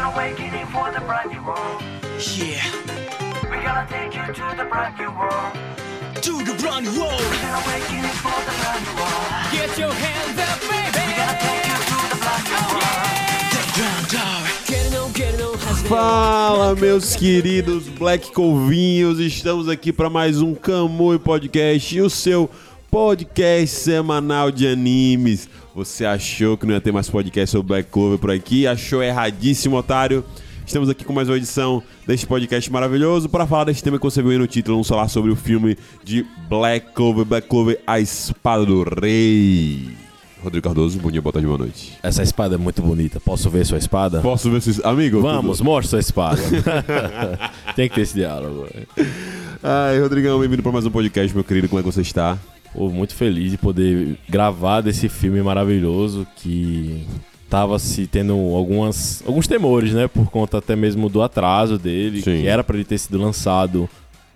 an awakening for the brand new world. Yeah, We're gonna take you to the brand new world. to the brand new world. An awakening for the brand new world. Get your hands up, baby. We're gonna take you to the brand new world. Fala, meus queridos Black Colvinhos, estamos aqui para mais um Kamui Podcast, o seu podcast semanal de animes. Você achou que não ia ter mais podcast sobre Black Clover por aqui? Achou erradíssimo, otário. Estamos aqui com mais uma edição deste podcast maravilhoso para falar desse tema que você viu aí no título, vamos falar sobre o filme de Black Clover, Black Clover, A Espada do Rei. Rodrigo Cardoso, bom dia, boa tarde, boa noite. Essa espada é muito bonita. Posso ver sua espada? Posso ver se... Amigo? Vamos, mostra sua espada. Tem que ter esse diálogo. Ai, Rodrigão, bem-vindo para mais um podcast, meu querido. Como é que você está? Pô, muito feliz de poder gravar desse filme maravilhoso que tava se tendo algumas, alguns temores, né? Por conta até mesmo do atraso dele, Sim. que era pra ele ter sido lançado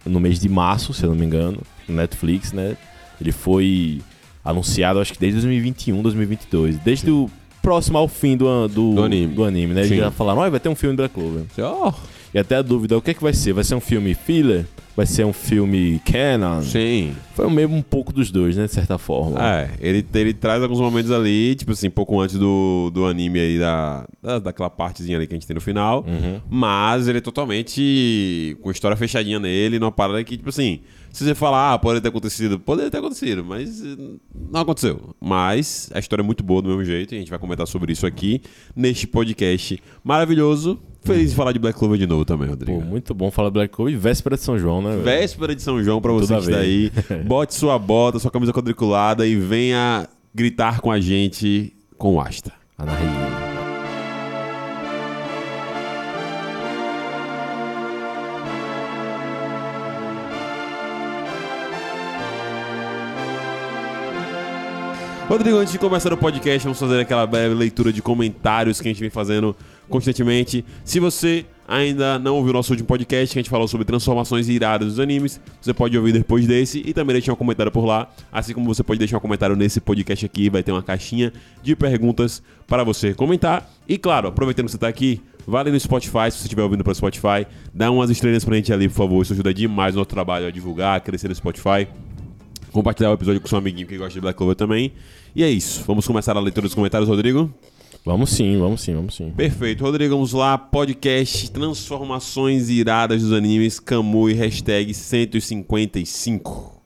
no mês de março, se eu não me engano, no Netflix, né? Ele foi anunciado, acho que desde 2021, 2022, desde o próximo ao fim do, do, Do anime. do anime, né? Eles Sim. já falaram, ó, vai ter um filme do Black Clover. Oh, E até a dúvida, o que é que vai ser? Vai ser um filme filler? Vai ser um filme canon? sim. Foi mesmo um pouco dos dois, né? De certa forma. É, ele, ele traz alguns momentos ali, tipo assim, pouco antes do, do anime aí, da, da, daquela partezinha ali que a gente tem no final. Uhum. Mas ele é totalmente com história fechadinha nele, numa parada que, tipo assim, se você falar, ah, pode ter acontecido, poderia ter acontecido, mas eh, não aconteceu. Mas a história é muito boa do mesmo jeito e a gente vai comentar sobre isso aqui neste podcast maravilhoso. Feliz de falar de Black Clover de novo também, Rodrigo. Pô, muito bom falar Black Clover e véspera de São João, né? velho? Véspera de São João pra você que está aí. ver. Bote sua bota, sua camisa quadriculada e venha gritar com a gente com o Asta. Anahi. Rodrigo, antes de começar o podcast, vamos fazer aquela breve leitura de comentários que a gente vem fazendo constantemente. Se você ainda não ouviu nosso último podcast, que a gente falou sobre transformações iradas dos animes, você pode ouvir depois desse e também deixar um comentário por lá. Assim como você pode deixar um comentário nesse podcast aqui, vai ter uma caixinha de perguntas para você comentar. E claro, aproveitando que você está aqui, vale no Spotify, se você estiver ouvindo pelo Spotify, dá umas estrelinhas pra gente ali, por favor. Isso ajuda demais o nosso trabalho a divulgar, a crescer no Spotify compartilhar o episódio com seu amiguinho que gosta de Black Clover também. E é isso. Vamos começar a leitura dos comentários, Rodrigo? Vamos sim, vamos sim, vamos sim. Perfeito. Rodrigo, vamos lá. Podcast Transformações Iradas dos Animes, Kamui, hashtag 155.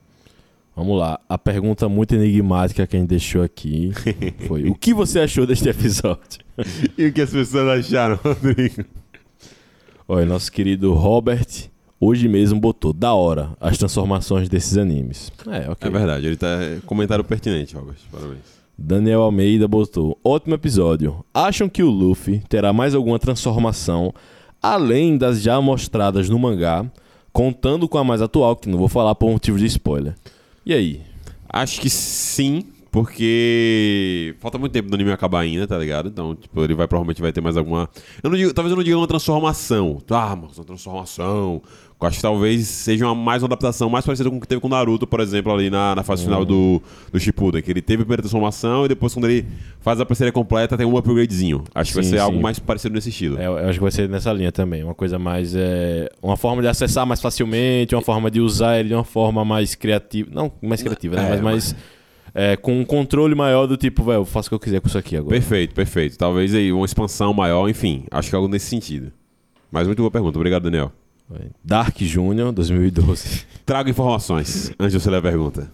Vamos lá. A pergunta muito enigmática que a gente deixou aqui foi: O que você achou deste episódio? e o que as pessoas acharam, Rodrigo? Olha, nosso querido Robert hoje mesmo botou da hora as transformações desses animes. É, ok. É verdade, ele tá. Comentário pertinente, Robert. Parabéns. Daniel Almeida botou: Ótimo episódio. Acham que o Luffy terá mais alguma transformação além das já mostradas no mangá, contando com a mais atual, que não vou falar por motivo de spoiler. E aí? Acho que sim, porque falta muito tempo do anime acabar ainda, tá ligado? Então, tipo, ele vai provavelmente vai ter mais alguma. Eu não digo, talvez eu não diga uma transformação. Ah, mas uma transformação. Eu acho que talvez seja uma, mais uma adaptação mais parecida com o que teve com o Naruto, por exemplo, ali na, na fase final do, do Shippuden, que ele teve a primeira transformação e depois quando ele faz a parceria completa tem um upgradezinho. Acho que vai Sim, ser sim. algo mais parecido nesse estilo. É, eu acho que vai ser nessa linha também. Uma coisa mais. É, uma forma de acessar mais facilmente, uma forma de usar ele de uma forma mais criativa. Não mais criativa, né? É, mas mais. É, com um controle maior do tipo, velho, eu faço o que eu quiser com isso aqui agora. Perfeito, perfeito. Talvez aí uma expansão maior, enfim. Acho que é algo nesse sentido. Mas muito boa pergunta. Obrigado, Daniel. Dark Junior 2012. Trago informações antes de você ler a pergunta.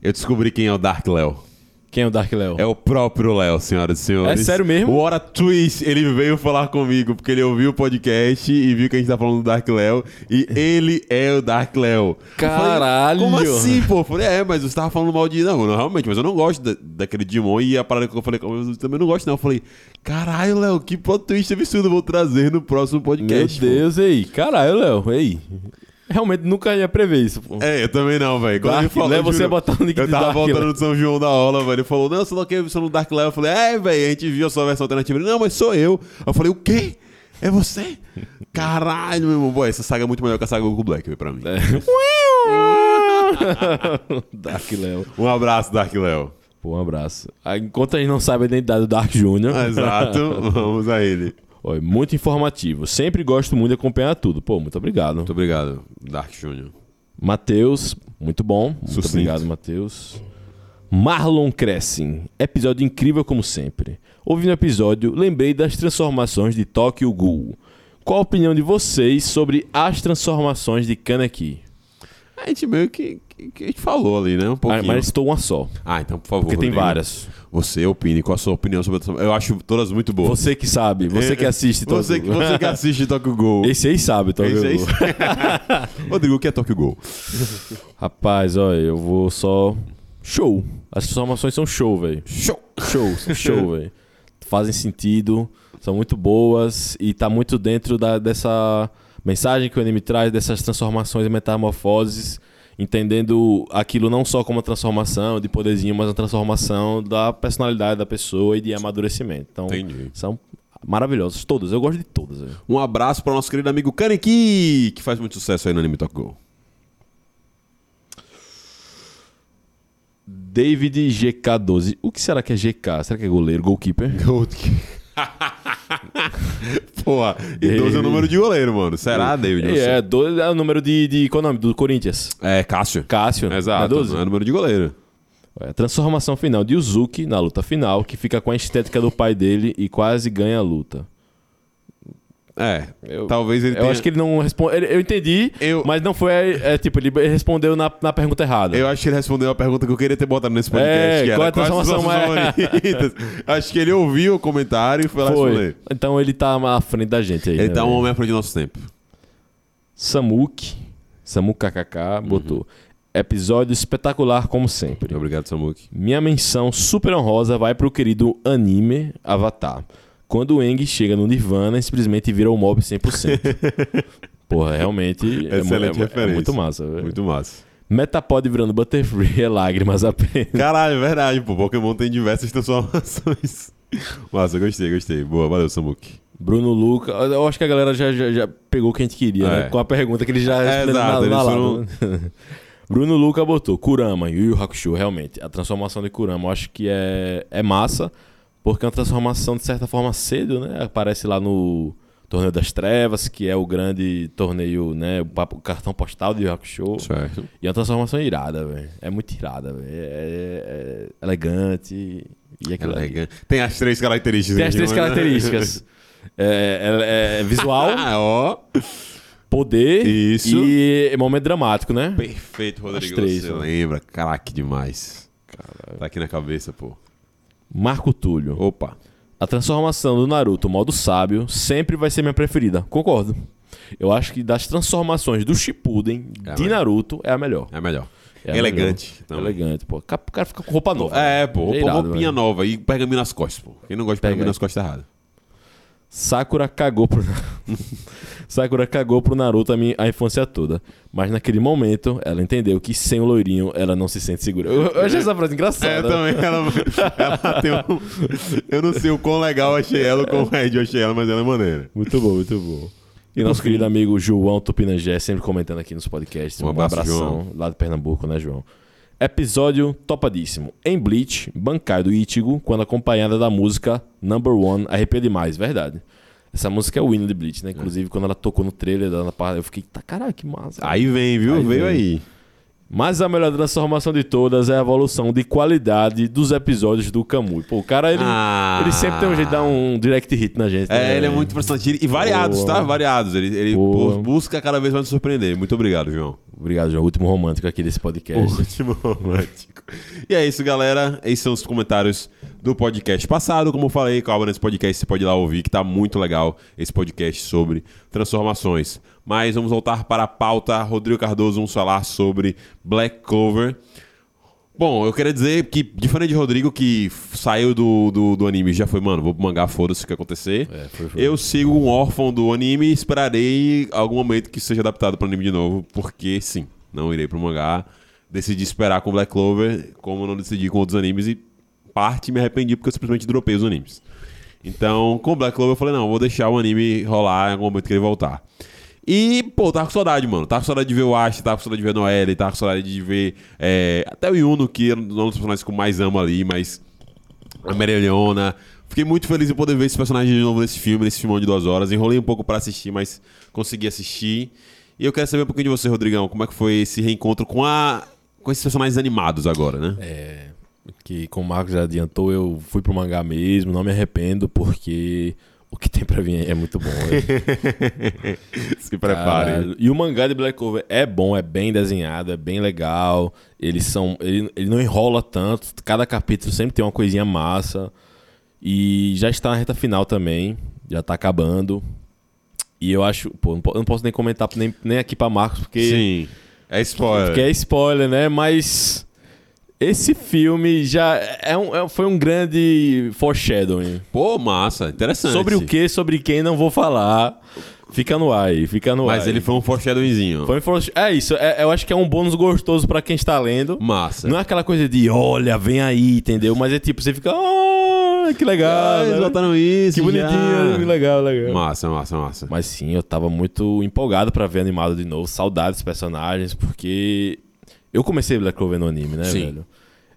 Eu descobri quem é o Dark Léo. Quem é o Dark Léo? É o próprio Léo, senhoras e senhores. É sério mesmo? O Hora Twist, ele veio falar comigo porque ele ouviu o podcast e viu que a gente tá falando do Dark Léo. E ele é o Dark Léo. Eu falei, Caralho! Como assim, pô? Eu falei, é, mas você tava falando mal de. Não, não, realmente, mas eu não gosto da- daquele Digimon. E a parada que eu falei, eu também não gosto, não. Eu falei, caralho, Léo, que plot twist absurdo eu vou trazer no próximo Meu podcast. pô." Deus, ei. Caralho, Léo, ei. Realmente nunca ia prever isso, pô. É, eu também não, velho. Quando Dark ele falou, Léo, você ia botar o nick Eu tava Dark voltando Léo. do São João da aula, velho. Ele falou, não, você não quer ver no Dark Léo? Eu falei, é, velho, a gente viu a sua versão alternativa. Ele, não, mas sou eu. Eu falei, o quê? É você? Caralho, meu irmão. Pô, essa saga é muito melhor que a saga Goku Black, velho, pra mim. É. Dark Léo. Um abraço, Dark Léo. Pô, um abraço. Ah, Enquanto a gente não sabe a identidade do Dark Júnior, Exato, vamos a ele. Olha, muito informativo. Sempre gosto muito de acompanhar tudo. Pô, muito obrigado. Muito obrigado, Dark Júnior. Matheus, muito bom. Muito Sucinto. obrigado, Matheus. Marlon Crescem, episódio incrível como sempre. Ouvindo o episódio, lembrei das transformações de Tokyo Ghoul. Qual a opinião de vocês sobre as transformações de Kaneki? A gente meio que, que, a gente falou ali, né? Um Ah, pouquinho. mas estou uma só, Ah, então, por favor. porque tem Rodrigo. várias. Você opine, qual a sua opinião sobre a? Eu acho todas muito boas. Você que sabe, você que assiste Tokyo Você, Ghoul. você que assiste Tokyo Ghoul. Esse aí sabe, Tokyo Esse aí- Ghoul. Rodrigo, o que é Tokyo Ghoul? Rapaz, olha, eu vou só... Show. As transformações são show, velho. Show! Show, são show, velho. Fazem sentido, são muito boas e tá muito dentro da- dessa mensagem que o anime traz, dessas transformações e metamorfoses, entendendo aquilo não só como uma transformação de poderzinho, mas uma transformação da personalidade da pessoa e de amadurecimento. Então, Entendi. são maravilhosas, todas. Eu gosto de todas. Um abraço para o nosso querido amigo Kaneki, que faz muito sucesso aí no anime Tokyo Ghoul. David GK12. O que será que é GK? Será que é goleiro, goalkeeper? Porra, e 12 é o número de goleiro, mano. Será, David? É, 12 é o número de, de qual é o nome? Do Corinthians. É, Cássio. Cássio. é Exato, 12? não é número de goleiro. É, a transformação final de Uzuki na luta final, que fica com a estética do pai dele e quase ganha a luta. É, Eu- talvez ele Eu tenha... acho que ele não respondeu. Eu entendi, Eu- mas não foi. É, tipo, ele respondeu na, na pergunta errada. Eu acho que ele respondeu a pergunta que eu queria ter botado nesse podcast, É, que era qual é a transformação mais- acho que ele ouviu o comentário e foi lá foi. responder. Então ele tá à frente da gente aí. Ele né, tá um homem à frente do nosso tempo. Samuk. Samuk KKK botou. Episódio espetacular, como sempre. Obrigado, Samuki. Minha menção super honrosa vai pro querido anime Avatar. Quando o Eng chega no Nirvana simplesmente vira o mob 100%. Porra, realmente é, mu- Excelente é, é referência. muito massa. velho. Muito massa. Metapod virando Butterfree é lágrimas apenas. Caralho, é verdade, pô. Pokémon tem diversas transformações. Massa, gostei, gostei. Boa, valeu, Samuki. Bruno Luca, eu acho que a galera já, já, já pegou o que a gente queria, É. né? Com a pergunta que ele já É, exato, na, na foram- né? Bruno Luca botou Kurama, Yu Yu Hakusho, realmente. A transformação de Kurama eu acho que é, é massa, porque é uma transformação de certa forma cedo, né? Aparece lá no Torneio das Trevas, que é o grande torneio, né? O, cartão postal de Yu Hakusho. Certo. E é uma transformação irada, velho. É muito irada, velho. É, é- é elegante e aquilo ali. Elegante. Tem as três características. Tem as três né? características. É, é- é visual, Ah, ó. poder Isso. e momento dramático, né? Perfeito, Rodrigo. As três, você né? lembra? Caraca, demais. Tá aqui na cabeça, pô. Marco Túlio. Opa. A transformação do Naruto modo sábio sempre vai ser minha preferida. Concordo. Eu acho que das transformações do Shippuden É a de. Naruto é a melhor. É melhor. É a Elegante. melhor. Elegante, pô. O cara fica com roupa nova. É, pô. Roupa, irado, roupinha velho. nova e pergaminho nas costas, pô. Quem não gosta de pergaminho nas costas tá errado. Sakura cagou pro Sakura cagou pro Naruto a, minha, a infância toda. Mas naquele momento, ela entendeu que sem o loirinho ela não se sente segura. Eu, eu achei essa frase engraçada. É, também. Ela, ela tem um... Eu não sei o quão legal eu achei ela, o quão red eu achei ela, mas ela é maneira. Muito bom, muito bom. E nosso querido amigo João Tupinangé, sempre comentando aqui nos podcasts. Um Um, abraço, abração João. lá de Pernambuco, né, João? Episódio topadíssimo. Em Bleach, Bankai do Ichigo, quando acompanhada da música Number One, arrepia demais, verdade. Essa música é o hino de Bleach, né? Inclusive, quando ela tocou no trailer da parte, eu fiquei, tá caralho, que massa. Aí vem, viu? Aí Veio vem. aí. Mas a melhor transformação de todas é a evolução de qualidade dos episódios do Kamui. Pô, o cara, ele, Ah. ele sempre tem um jeito de dar um direct hit na gente. É, né? ele é muito impressionante. E variados, Boa. tá? Variados. Ele, ele busca cada vez mais nos surpreender. Muito obrigado, João. Obrigado, João. Último romântico aqui desse podcast. Último romântico. E é isso, galera. Esses são os comentários do podcast passado. Como eu falei, calma nesse podcast, você pode ir lá ouvir, que tá muito legal esse podcast sobre transformações. Mas vamos voltar para a pauta. Rodrigo Cardoso, vamos falar sobre Black Clover. Bom, eu queria dizer que, diferente de Rodrigo, que saiu do, do, do anime e já foi, mano, vou pro mangá, foda-se o que acontecer. É, foi, foi. Eu sigo um órfão do anime e esperarei algum momento que seja adaptado para anime de novo, porque sim, não irei pro mangá. Decidi esperar com Black Clover, como eu não decidi com outros animes, e parte me arrependi porque eu simplesmente dropei os animes. Então, com Black Clover eu falei, não, vou deixar o anime rolar em algum momento que ele voltar. E, pô, tava com saudade, mano. Tava com saudade de ver o Ash, tava com saudade de ver Noelle, tava com saudade de ver é, até o Yuno, que é um dos personagens que eu mais amo ali, mas a Mereliona. Fiquei muito feliz em poder ver esse personagem de novo nesse filme, nesse filme de duas horas. Enrolei um pouco pra assistir, mas consegui assistir. E eu quero saber um pouquinho de você, Rodrigão. Como é que foi esse reencontro com a com esses personagens animados agora, né? É, que como o Marcos já adiantou, eu fui pro mangá mesmo, não me arrependo, porque o que tem pra vir é muito bom. Se prepare. Caralho. E o mangá de Black Clover é bom, é bem desenhado, é bem legal. Eles são. Ele, ele não enrola tanto. Cada capítulo sempre tem uma coisinha massa. E já está na reta final também. Já tá acabando. E eu acho. Pô, eu não posso nem comentar nem, nem aqui pra Marcos, porque. Sim. É spoiler. Porque é spoiler, né? Mas. Esse filme já é um, é- foi um grande foreshadowing. Pô, massa. Interessante. Sobre o que, sobre quem, não vou falar. Fica no ar aí, fica no ar. Mas ele foi um foreshadowingzinho. Foi um foresh- É isso, é- eu acho que é um bônus gostoso pra quem está lendo. Massa. Não é aquela coisa de, olha, vem aí, entendeu? Mas é tipo, você fica, ah, que legal. Ah, eles né? botaram isso. Que bonitinho, que legal, legal. Massa, massa, massa. Mas sim, eu tava muito empolgado pra ver animado de novo, saudades dos personagens, porque eu comecei Black Clover no anime, né, Sim. velho?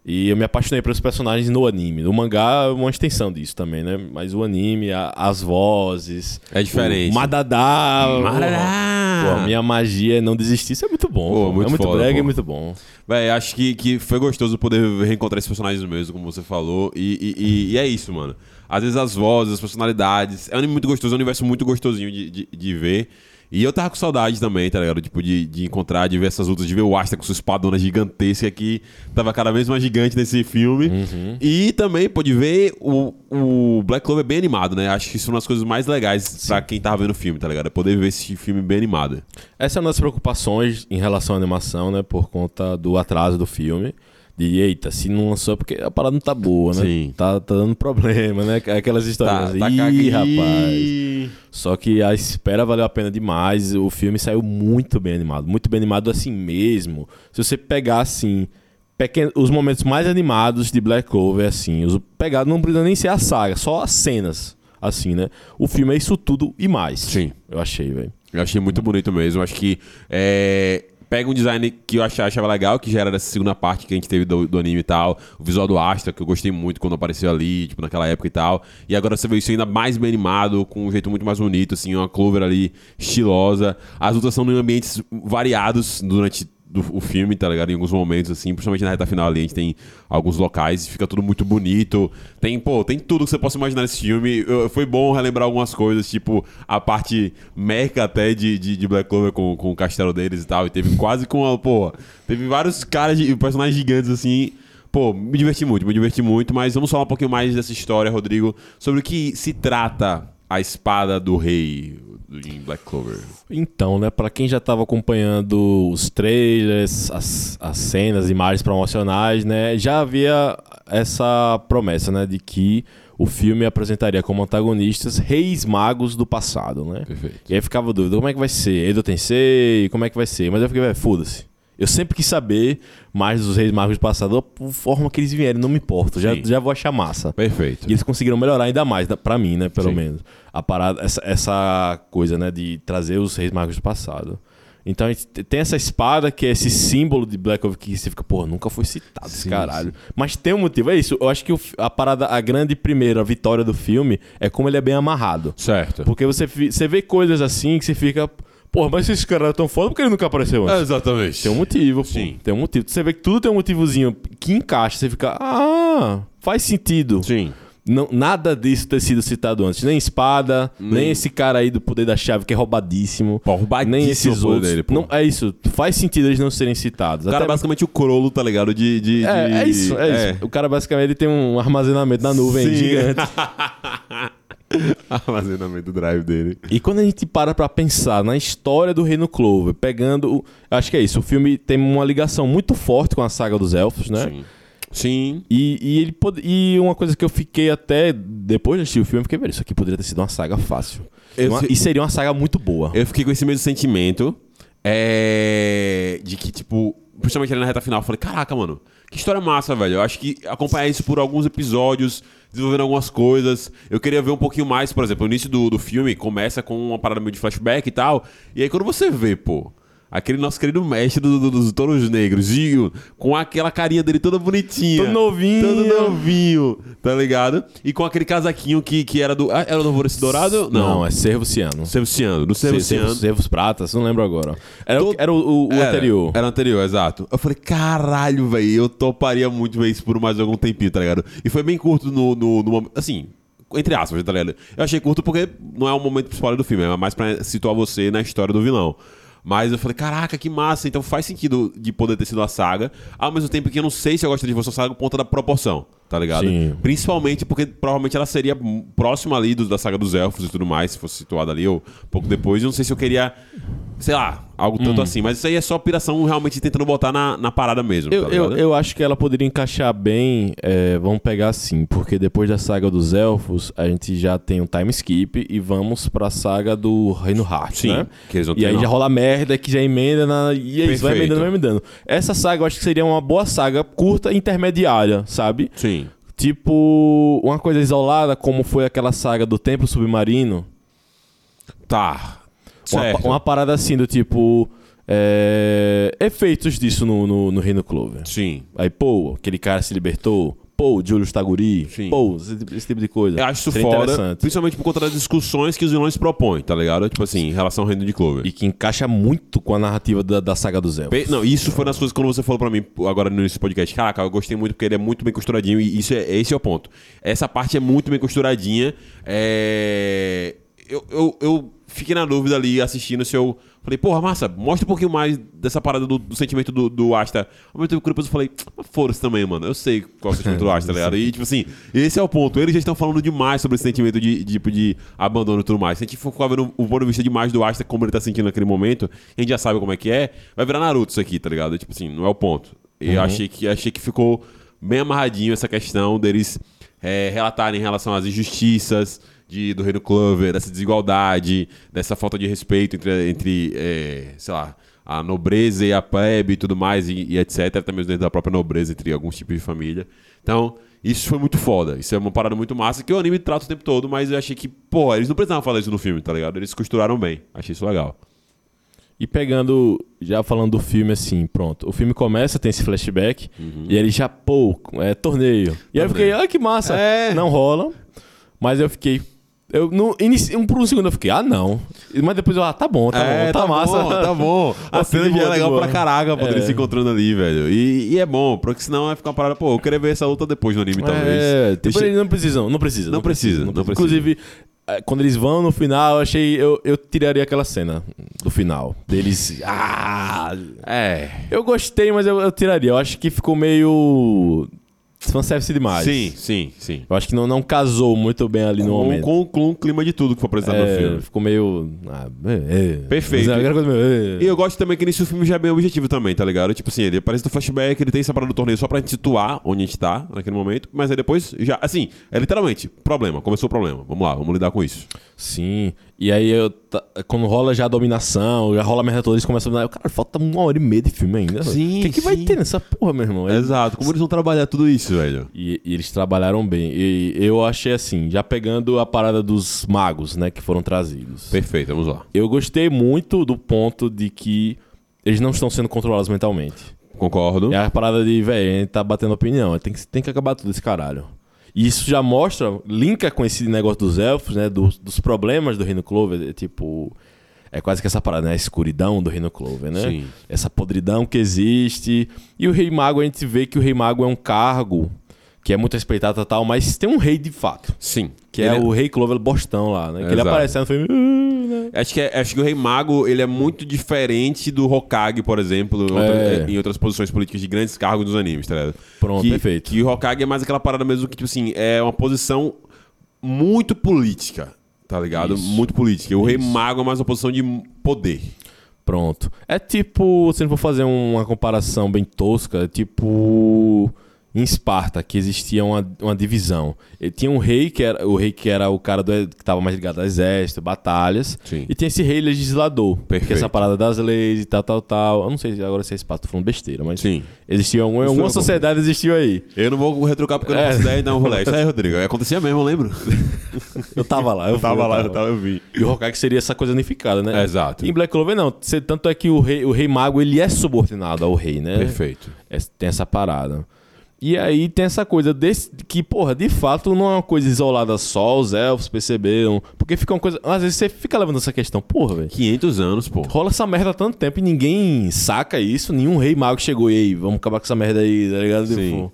E eu me apaixonei pelos personagens no anime. O mangá é uma extensão disso também, né? Mas o anime, a- as vozes. É diferente. O Madadá. Madadá. Pô, a minha magia é não desistir. Isso é muito bom. Pô, muito é muito foda, brega e muito bom. Véi, acho que, que foi gostoso poder reencontrar esses personagens mesmo, como você falou. E, e- e- e é isso, mano. Às vezes as vozes, as personalidades. É um anime muito gostoso, é um universo muito gostosinho de, de, de ver. E eu tava com saudade também, tá ligado? Tipo, de, de encontrar, de ver essas lutas, de ver o Asta com sua espadona gigantesca que tava cada vez mais gigante nesse filme. E também pode ver o, o Black Clover bem animado, né? Acho que isso é uma das coisas mais legais pra quem tava vendo o filme, tá ligado? É poder ver esse filme bem animado. Essa é uma das preocupações em relação à animação, né? Por conta do atraso do filme. De, eita, se não lançou é porque a parada não tá boa, né? Sim. Tá, tá dando problema, né? Aquelas histórias. Tá, tá Ih, rapaz. Só que a espera valeu a pena demais. O filme saiu muito bem animado. Muito bem animado assim mesmo. Se você pegar assim. pequen- Os momentos mais animados de Black Clover, assim. Os pegar, não precisa nem ser a saga, só as cenas. Assim, né? O filme é isso tudo e mais. Sim. Eu achei, velho. Eu achei muito bonito mesmo. Acho que é, pega um design que eu achava, achava legal, que já era dessa segunda parte que a gente teve do, do anime e tal. O visual do Astra, que eu gostei muito quando apareceu ali, tipo, naquela época e tal. E agora você vê isso ainda mais bem animado, com um jeito muito mais bonito, assim, uma Clover ali estilosa. As lutas são em ambientes variados durante do, o filme, tá ligado? Em alguns momentos, assim, principalmente na reta final ali, a gente tem alguns locais e fica tudo muito bonito. Tem, pô, tem tudo que você possa imaginar nesse filme. Eu- foi bom relembrar algumas coisas, tipo a parte meca até de, de, de Black Clover com, com o castelo deles e tal. E teve quase com a, pô, teve vários caras, de, personagens gigantes assim. Pô, me diverti muito, me diverti muito, mas vamos falar um pouquinho mais dessa história, Rodrigo, sobre o que se trata a espada do rei em Black Clover. Então, né, pra quem já tava acompanhando os trailers, as, as cenas, imagens promocionais, né, já havia essa promessa, né, de que o filme apresentaria como antagonistas reis magos do passado, né? Perfeito. E aí ficava a dúvida, como é que vai ser? Edo Tensei, como é que vai ser? Mas eu fiquei, velho, foda-se. Eu sempre quis saber mais dos reis magos do passado, a forma que eles vierem, não me importo, já, Sim. já vou achar massa. Perfeito. E eles conseguiram melhorar ainda mais, da- pra mim, né? Pelo Sim. menos. A parada, essa, essa coisa, né? De trazer os reis magos do passado. Então a gente te- tem essa espada que é esse símbolo de Black Ops que você fica, pô, nunca foi citado esse Sim, caralho. Mas tem um motivo, é isso. Eu acho que o a parada, a grande primeira vitória do filme é como ele é bem amarrado. Certo. Porque você, você vê coisas assim que você fica, pô, mas esse cara é tão foda porque ele nunca apareceu antes. exatamente. Tem um motivo, pô. Sim. Tem um motivo. Você vê que tudo tem um motivozinho que encaixa. Você fica, ah, faz sentido. Sim. Não, nada disso ter sido citado antes. Nem espada, nem, esse cara aí do poder da chave que é roubadíssimo. Pô, roubadíssimo nem esses outros. dele, pô. não, é isso. Faz sentido eles não serem citados. O cara Até- basicamente o Crollo, tá ligado? De. de, é, de- é isso, é, isso. O cara basicamente ele tem um armazenamento na nuvem Sim. gigante. Armazenamento do drive dele. E quando a gente para pra pensar na história do Reino Clover, pegando. o- Acho que é isso. O filme tem uma ligação muito forte com a saga dos elfos, né? Sim. Sim. E, e ele pod... e uma coisa que eu fiquei até depois de assistir o filme, eu fiquei, velho, isso aqui poderia ter sido uma saga fácil. Uma- se- E seria uma saga muito boa. Eu fiquei com esse mesmo sentimento. É. De que, tipo, principalmente ali na reta final, eu falei, caraca, mano, que história massa, velho. Eu acho que acompanhar isso por alguns episódios, desenvolvendo algumas coisas. Eu queria ver um pouquinho mais, por exemplo, o início do, do filme começa com uma parada meio de flashback e tal. E aí quando você vê, pô. Aquele nosso querido mestre do- do- dos touros negros, Gil, com aquela carinha dele toda bonitinha. Todo novinho. Todo novinho, tá ligado? E com aquele casaquinho que, que era do. Ah, era do Alvorecer Dourado? Não, é Cervo Ciano. Cerviciano, do Cerviciano. Cervos, Cervos Pratas, não lembro agora. Era, o- Todo- era o, o- o Era, anterior. Era o anterior, exato. Eu falei, caralho, velho, eu toparia muito ver isso por mais algum tempinho, tá ligado? E foi bem curto no, no, no momento. Assim, entre aspas, tá ligado? Eu achei curto porque não é o momento principal do filme, é mais pra situar você na história do vilão. Mas eu falei, caraca, que massa, então faz sentido de poder ter sido a saga, ao mesmo tempo que eu não sei se eu gostaria de ver essa saga por conta da proporção, tá ligado? Sim. Principalmente porque provavelmente ela seria próxima ali do- da saga dos elfos e tudo mais, se fosse situada ali ou pouco depois. Eu não sei se eu queria, sei lá, algo tanto Hum. assim. Mas isso aí é só piração realmente tentando botar na, na parada mesmo. Eu, tá eu, eu acho que ela poderia encaixar bem, é, vamos pegar assim, porque depois da saga dos elfos, a gente já tem um time skip e vamos pra saga do Reino Heart, Sim, né? que eles E aí no- já rola merda que já emenda na... E aí vai emendando, vai emendando. Essa saga eu acho que seria uma boa saga curta e intermediária, sabe? Sim. Tipo, uma coisa isolada, como foi aquela saga do Templo Submarino. Tá. Uma, uma parada assim do tipo. é, efeitos disso no, no, no Reino Clover. Sim. Aí, pô, aquele cara se libertou. Pô, o Julius Taguri. Sim. Pô, esse, tipo- esse tipo de coisa. Eu acho isso Seria interessante. principalmente por conta das discussões que os vilões propõem, tá ligado? Tipo assim, em relação ao reino de Clover. E que encaixa muito com a narrativa da, da saga dos elfos. Pe- Não, isso foi nas coisas quando você falou pra mim agora no início do podcast. Caraca, eu gostei muito porque ele é muito bem costuradinho e isso é, esse é o ponto. Essa parte é muito bem costuradinha. É... Eu, eu, eu fiquei na dúvida ali assistindo se eu. Falei, porra, massa, mostra um pouquinho mais dessa parada do, do sentimento do, do Asta. Ao mesmo tempo que depois eu falei, foda-se também, mano. Eu sei qual é o sentimento do Asta, tá ligado? E, tipo assim, esse é o ponto. Eles já estão falando demais sobre esse sentimento de, de, tipo, de abandono e tudo mais. Se a gente for ficar vendo o ponto de vista demais do Asta, como ele tá sentindo naquele momento, a gente já sabe como é que é, vai virar Naruto isso aqui, tá ligado? Tipo assim, não é o ponto. Eu achei, que, achei que ficou bem amarradinho essa questão deles é, relatarem em relação às injustiças de, do Reino Clover, dessa desigualdade, dessa falta de respeito entre, entre é, sei lá, a nobreza e a plebe e tudo mais, e, e etc. Até mesmo dentro da própria nobreza, entre alguns tipos de família. Então, isso foi muito foda. Isso é uma parada muito massa que o anime trata o tempo todo, mas eu achei que, pô, eles não precisavam falar isso no filme, tá ligado? Eles costuraram bem. Achei isso legal. E pegando, já falando do filme assim, pronto. O filme começa, tem esse flashback, e ele já, pô, é torneio. E aí eu fiquei, ah, que massa. É. Não rola. Mas eu fiquei. Eu, no, inici, um, por um segundo eu fiquei, ah, não. Mas depois eu, ah, tá bom, tá bom, tá, massa. Bom, tá bom. A cena já é legal boa. pra caraca, poder É. se encontrando ali, velho. E, e é bom, porque senão vai ficar uma parada, pô, eu queria ver essa luta depois no anime, talvez. É, tipo, Deixa- não precisam, não precisa. Não precisa, não precisa. Inclusive, é, quando eles vão no final, eu achei. Eu, eu tiraria aquela cena do final. Deles. Ah! É. Eu gostei, mas eu, eu tiraria. Eu acho que ficou meio. Fanservice demais. Sim, sim, sim. Eu acho que não, não casou muito bem ali no Com, momento. com, com o clima de tudo que foi apresentado no É, filme. ficou meio. ah, é, é. Perfeito. É meio, é. E eu gosto também que nesse filme já é bem objetivo também, tá ligado? Tipo assim, ele aparece no flashback, ele tem essa parada do torneio só pra gente situar onde a gente tá naquele momento, mas aí depois já, assim, é literalmente, problema, começou o problema. Vamos lá, vamos lidar com isso. Sim. E aí, eu ta- quando rola já a dominação, já rola a merda toda, eles começam a dar. Cara, falta uma hora e meia de filme ainda. Sim, O que, que vai ter nessa porra, meu irmão? Exato, como eles vão trabalhar tudo isso, velho? E, e eles trabalharam bem. E eu achei assim, já pegando a parada dos magos, né, que foram trazidos. Perfeito, vamos lá. Eu gostei muito do ponto de que eles não estão sendo controlados mentalmente. Concordo. É a parada de, velho, a gente tá batendo opinião, tem que, tem que acabar tudo esse caralho. E isso já mostra, linka com esse negócio dos elfos, né, dos, dos problemas do Reino Clover, é tipo... É quase que essa parada, né? A escuridão do Reino Clover, né? Sim. Essa podridão que existe. E o Rei Mago, a gente vê que o Rei Mago é um cargo que é muito respeitado e tal, mas tem um rei de fato. Sim. Que é o Rei Clover Bostão lá, né? Que ele Exato. aparece no filme. Acho que, é- acho que o Rei Mago ele é muito diferente do Hokage, por exemplo, em, outra- É. em outras posições políticas de grandes cargos dos animes, tá ligado? Pronto, que, perfeito. Que o Hokage é mais aquela parada mesmo que, tipo assim, é uma posição muito política, tá ligado? Isso. Muito política. E o Rei Isso. Mago é mais uma posição de poder. Pronto. É tipo, se não for fazer uma comparação bem tosca, é tipo. Em Esparta, que existia uma, uma divisão. E tinha um rei que era o rei que era o cara do, que estava mais ligado ao exército, batalhas. Sim. E tinha esse rei legislador, que é Perfeito. essa parada das leis e tal, tal, tal. Eu não sei se agora se é Esparta, tô falando besteira, mas Sim. existia Isso alguma bom. sociedade existiu aí. Eu não vou retrucar porque eu não É. então eu vou ler. Isso aí, Rodrigo. Acontecia mesmo, eu lembro. Eu tava lá, eu, fui, eu vi. E o Hokage seria essa coisa unificada, né? É, exato. Em Black Clover não, tanto é que o rei, o rei mago ele é subordinado ao rei, né? Perfeito. É, tem essa parada. E aí tem essa coisa desse que, porra, de fato não é uma coisa isolada só, os elfos perceberam. Porque fica uma coisa. Às vezes você fica levando essa questão, porra, velho. 500 anos, pô. Rola essa merda há tanto tempo e ninguém saca isso. Nenhum rei mago chegou e aí, vamos acabar com essa merda aí, tá ligado? Sim. Tipo,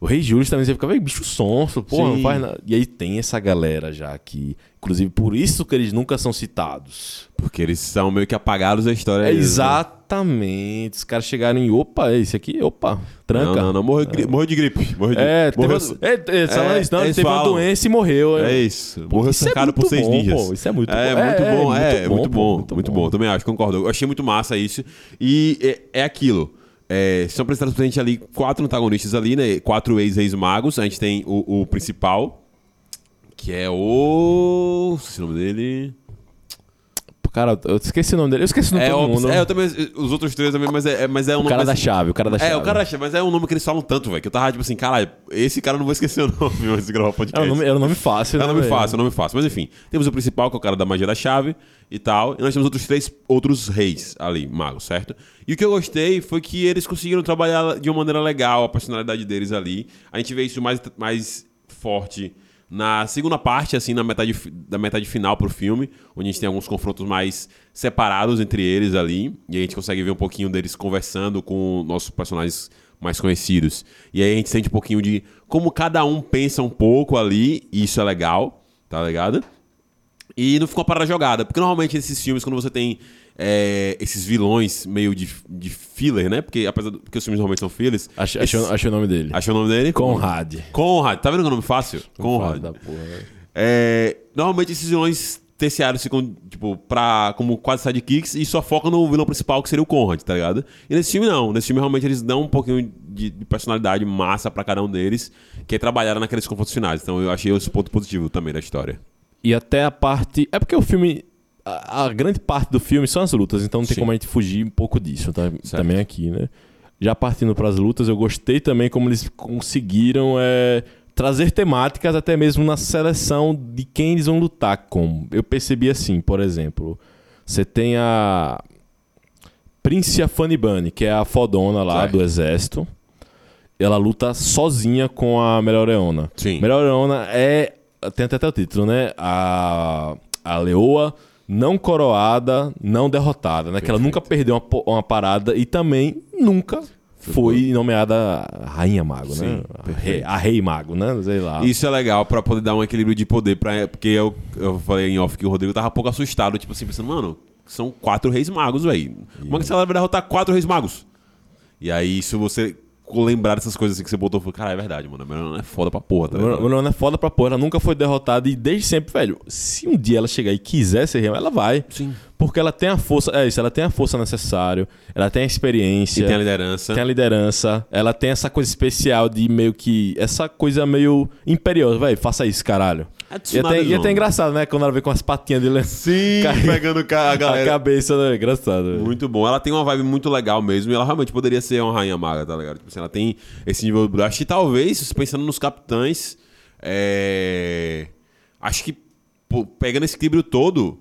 o rei Júlio também você fica, velho, bicho sonso, porra, Sim. não faz nada. E aí tem essa galera já aqui. Inclusive, por isso que eles nunca são citados. Porque eles são meio que apagados da história. É, deles, né? exatamente. Os caras chegarem, opa, esse aqui, opa, tranca. Não, não, não. Morreu, gri- morreu de gripe. Morreu de, É, teve, morreu, é, é, É, isso, não, ele eles teve uma doença e morreu. É isso. Morreu é cercado por muito seis bom, ninjas. pô, isso é muito é, bom. Muito É, bom, é, muito bom, muito pô, bom. muito Muito bom. bom. Também acho, concordo. Eu achei muito massa isso. E é, é aquilo. É, são apresentados pra gente ali quatro antagonistas ali, né? Quatro ex-reis magos. A gente tem o, o principal, que é o. Esqueci o nome dele. Cara, eu esqueci o nome dele. Eu esqueci o nome É, todo o, mundo. é, eu também. Os outros três também, mas é, é- mas é um o nome. cara da mais- chave, o cara da chave. É, o cara da chave, mas é um nome que eles falam tanto, velho, que eu tava tipo assim, caralho, esse cara eu não vou esquecer o nome de gravar o podcast. Era um nome, era um nome fácil, É né? um nome velho? fácil, é um nome fácil. Mas enfim, temos o principal, que é o cara da magia da chave e tal. E nós temos outros três outros reis ali, magos, certo? E o que eu gostei foi que eles conseguiram trabalhar de uma maneira legal a personalidade deles ali. A gente vê isso mais, mais forte na segunda parte, assim, na metade, da metade final pro filme, onde a gente tem alguns confrontos mais separados entre eles ali. E a gente consegue ver um pouquinho deles conversando com nossos personagens mais conhecidos. E aí a gente sente um pouquinho de como cada um pensa um pouco ali, e isso é legal, tá ligado? E não ficou uma parada jogada, porque normalmente esses filmes, quando você tem é, esses vilões meio de, de filler, né? Porque apesar do, porque os filmes normalmente são fillers. Achei, achei, achei o nome dele. Achou o nome dele? Conrad. Conrad. Tá vendo que é um nome fácil? Conrad. Porra, velho. É, normalmente esses vilões terciários ficam, tipo, pra, como quase sidekicks e só focam no vilão principal, que seria o Conrad, tá ligado? E nesse filme não. Nesse filme realmente eles dão um pouquinho de, de personalidade massa pra cada um deles, que é trabalhar naqueles confrontos finais. Então eu achei esse ponto positivo também da história. E até a parte. É porque o filme. A, a grande parte do filme são as lutas, então não tem Sim. como a gente fugir um pouco disso tá? também aqui, né? Já partindo para as lutas, eu gostei também como eles conseguiram é, trazer temáticas até mesmo na seleção de quem eles vão lutar com. Eu percebi assim, por exemplo, você tem a Princia Fanny Bunny, que é a fodona lá Certo. do exército. Ela luta sozinha com a Melhoreona. Sim. Melhoreona é. Tem até o título, né? A, a leoa não coroada, não derrotada, né? Que ela nunca perdeu uma, uma parada e também nunca foi nomeada Rainha Mago, Sim, né? A perfeito. rei, a rei Mago, né? Sei lá. Isso é legal pra poder dar um equilíbrio de poder, pra, porque eu, eu falei em off que o Rodrigo tava um pouco assustado, tipo assim, pensando, mano, são quatro reis magos, velho. Como é que ela vai derrotar quatro reis magos? E aí, se você lembrar dessas coisas assim que você botou, falei, cara, é verdade, mano. A Melhorana é foda pra porra, tá ligado? Melhoreona é foda pra porra, ela nunca foi derrotada e desde sempre, velho, se um dia ela chegar e quiser ser rei, ela vai. Sim. Porque ela tem a força, é isso, ela tem a força necessária, ela tem a experiência. E tem a liderança. Tem a liderança, ela tem essa coisa especial de meio que. Essa coisa meio imperiosa, velho, faça isso, caralho. É E Tsunade até, e até Zone. engraçado, né? Quando ela vê com as patinhas dele Sim, Cai- pegando a a galera. cabeça, né? Engraçado. velho. Muito bom. Ela tem uma vibe muito legal mesmo. E ela realmente poderia ser uma rainha maga, tá ligado? Tipo assim, ela tem esse nível. Acho que talvez, pensando nos capitães. é, Acho que pô, pegando esse equilíbrio todo.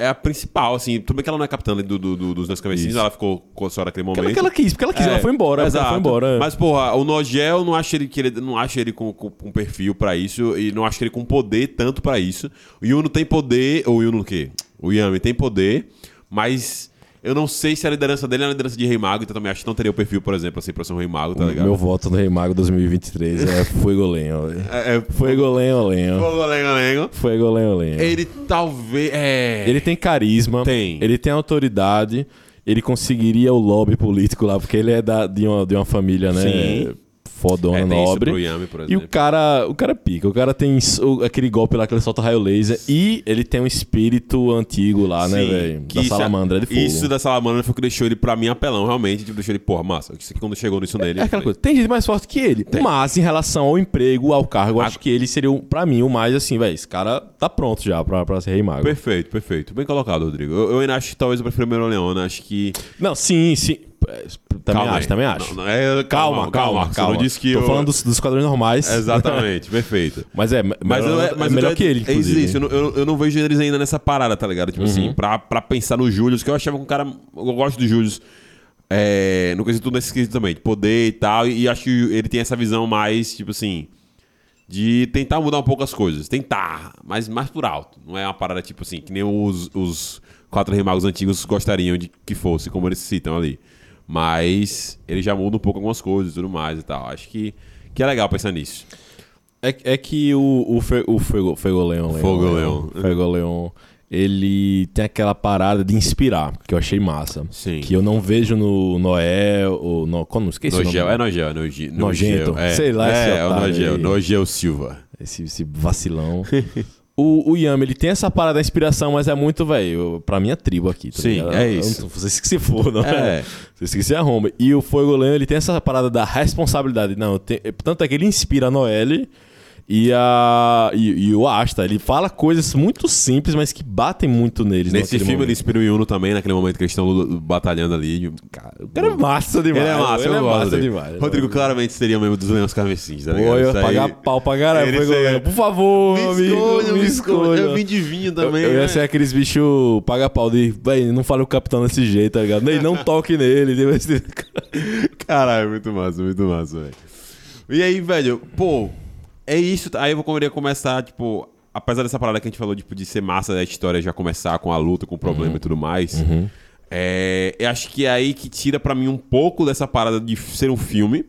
É a principal, assim. Tudo bem que ela não é capitã do, do- do- dos dois cabecinhos, ela ficou com só naquele momento. Porque ela, quis, porque ela quis, É, ela foi embora. porque Ela Exato. foi embora. Mas, porra, o Nogel não acho ele que ele não acho ele com, com, com perfil pra isso e não acho ele com poder tanto pra isso. O Yuno tem poder, ou o Yuno o quê? O Yami tem poder, mas eu não sei se a liderança dele é a liderança de Rei Mago, então também acho que não teria o perfil, por exemplo, assim, pra ser um Rei Mago, tá O ligado? Meu voto no Rei Mago 2023 é Fuegolenho. É, é, Fuegolenho, lenho. Fogo, lengo, lengo. Fuegolenho, lenho. Ele talvez. É. Ele tem carisma, Tem. ele tem autoridade, ele conseguiria o lobby político lá, porque ele é da, de, uma, de uma família, né? Sim. Fodona, É, tem nobre. Yami, por E o cara, o cara pica. O cara tem aquele golpe lá que ele solta raio laser. E ele tem um espírito antigo lá, né, Sim, velho? que Da é- salamandra de fogo. Isso da salamandra foi o que deixou ele pra mim apelão, realmente. Tipo, deixou ele, porra, massa. Isso aqui quando chegou nisso nele. É eu aquela falei, coisa. Tem gente mais forte que ele. Mas em relação ao emprego, ao cargo, Ah. acho que ele seria, pra mim, o mais assim, velho. Esse cara tá pronto já pra, pra ser rei mago. Perfeito, perfeito. Bem colocado, Rodrigo. Eu, eu ainda acho que talvez eu prefiro o Leona. Acho que. Não, sim, sim. É, Também Calma acho, aí. também acho. Não, não, é, calma, calma, Você calma. não disse que Tô eu... falando dos, dos quadrões normais. Exatamente, perfeito. Mas é, Mas, melhor, eu, é eu melhor tô- que ele, É isso, inclusive. isso. Eu, não- eu, eu não vejo eles ainda nessa parada, tá ligado? Tipo Uhum. assim, pra, pra pensar no Júlio, que eu achava que um cara. Eu gosto do Júlio. É, no quesito nesse quesito também, de poder e tal. E, acho que ele tem essa visão mais, tipo assim. De tentar mudar um pouco as coisas. Tentar, mas mais por alto. Não é uma parada tipo assim, que nem os, os quatro rei magos antigos gostariam de que fosse, como eles citam ali. Mas ele já muda um pouco algumas coisas e tudo mais e tal. Acho que, que é legal pensar nisso. É, é que o, o, Fe, o Fego, Fegoleon, Leon, Fogoleon. Fegoleon, ele tem aquela parada de inspirar, que eu achei massa. Sim. Que eu não vejo no Noé, ou no, como não esqueci Nogel, é. Nogel, é. Nogel, é. Sei lá esse É, é o Nogel. Nogel Silva. Esse, esse vacilão. o, o Yami, ele tem essa parada da inspiração, mas é muito, velho, pra minha tribo aqui. Tá Sim, ligado? é isso. Vocês que se for, não É. é? Vocês que se arrombem. E o Fogoleon, ele tem essa parada da responsabilidade. Não, tem- tanto é que ele inspira a Noelle e, a, e, e o Asta. Ele fala coisas muito simples, mas que batem muito neles. Nesse filme ele momento. inspira o Yuno também, naquele momento que eles estão batalhando ali. Cara, O cara é massa demais. Ele é massa, ele eu é gosto massa dele. demais. Rodrigo claramente seria membro dos Leões Carmesins, tá ligado? Pô, eu ia aí- pagar pau pra caralho. Ele seria- Por favor, Me amigo. escolha, me escolha. Eu vim de vinho também. Eu, eu ia né? ser aqueles bichos paga-pau de, véi, não fale o capitão desse jeito, tá ligado? Nem não toque nele. Caralho, muito massa, muito massa, velho. E aí, velho, pô, é isso. Aí eu queria começar, tipo, apesar dessa parada que a gente falou, tipo, de ser massa da história já começar com a luta, com o problema e tudo mais. É, eu acho que é aí que tira pra mim um pouco dessa parada de ser um filme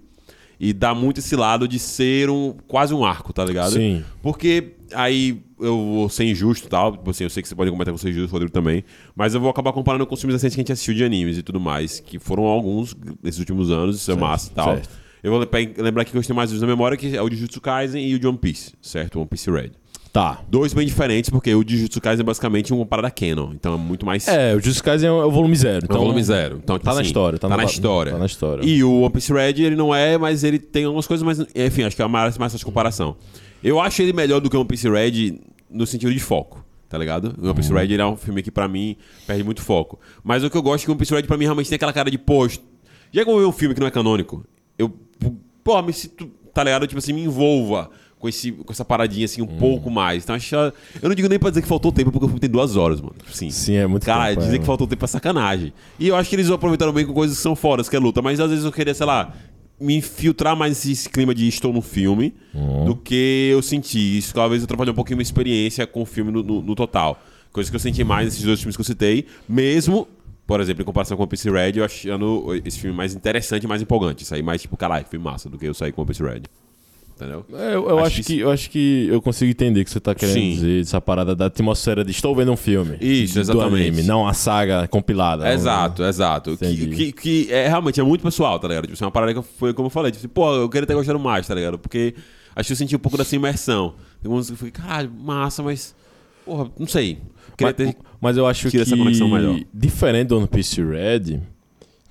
e dá muito esse lado de ser um quase um arco, tá ligado? Sim. Porque aí eu vou ser injusto e tal. Tipo assim, eu sei que você pode comentar com ser injusto, Rodrigo também. Mas eu vou acabar comparando com os filmes recentes que a gente assistiu de animes e tudo mais. Que foram alguns nesses últimos anos, isso é massa e tal. certo. Eu vou lem- lembrar aqui que eu tenho mais vídeos na memória, que é o de Jujutsu Kaisen e o de One Piece, certo? One Piece Red. Tá. Dois bem diferentes, porque o de Jujutsu Kaisen é basicamente uma parada canon. Então é muito mais... É, o Jujutsu Kaisen é o volume zero. É Então, o volume zero. Então, tipo tá na assim, história. Tá, Tá, na, na história. Tá na história. E o One Piece Red, ele não é, mas ele tem algumas coisas, mas enfim, acho que é mais, mais de comparação. Eu acho ele melhor do que o One Piece Red no sentido de foco, tá ligado? O One Piece Red ele é um filme que pra mim perde muito foco. Mas o que eu gosto é que o One Piece Red pra mim realmente tem aquela cara de, pô, já que eu ver um filme que não é canônico, eu, pô, me sinto, tá ligado? Tipo assim, me envolva. Com, esse, com essa paradinha assim um pouco mais. Então, acho eu não digo nem pra dizer que faltou tempo, porque o filme tem duas horas, mano. Tipo Assim, Sim, é muito Cara, tempo, dizer é. que faltou tempo pra sacanagem. E eu acho que eles aproveitaram bem com coisas que são foras, que é luta. Mas às vezes eu queria, sei lá, me infiltrar mais nesse clima de estou no filme Uhum. do que eu senti. Isso talvez eu trabalhei um pouquinho minha experiência com o filme no, no- no total. Coisa que eu senti mais nesses dois filmes que eu citei. Mesmo, por exemplo, em comparação com o PC Red, eu achando esse filme mais interessante e mais empolgante. Sair mais tipo, caralho, filme massa do que eu sair com o PC Red. Entendeu? É, eu, eu Acho acho, que que, eu acho que eu consigo entender o que você tá querendo Sim. dizer, essa parada da atmosfera de estou vendo um filme. Isso, do exatamente. anime, não a saga compilada. não- Exato, exato. Que, que, que é realmente é muito pessoal, tá ligado? Tipo, é uma parada que foi como eu falei, tipo, assim, pô, eu queria ter gostado mais, tá ligado? Porque acho que eu senti um pouco dessa imersão. Tem uns que eu fiquei, caralho, massa, mas. Porra, não sei. Queria Mas, ter. mas eu acho que essa conexão melhor. diferente do One Piece Red,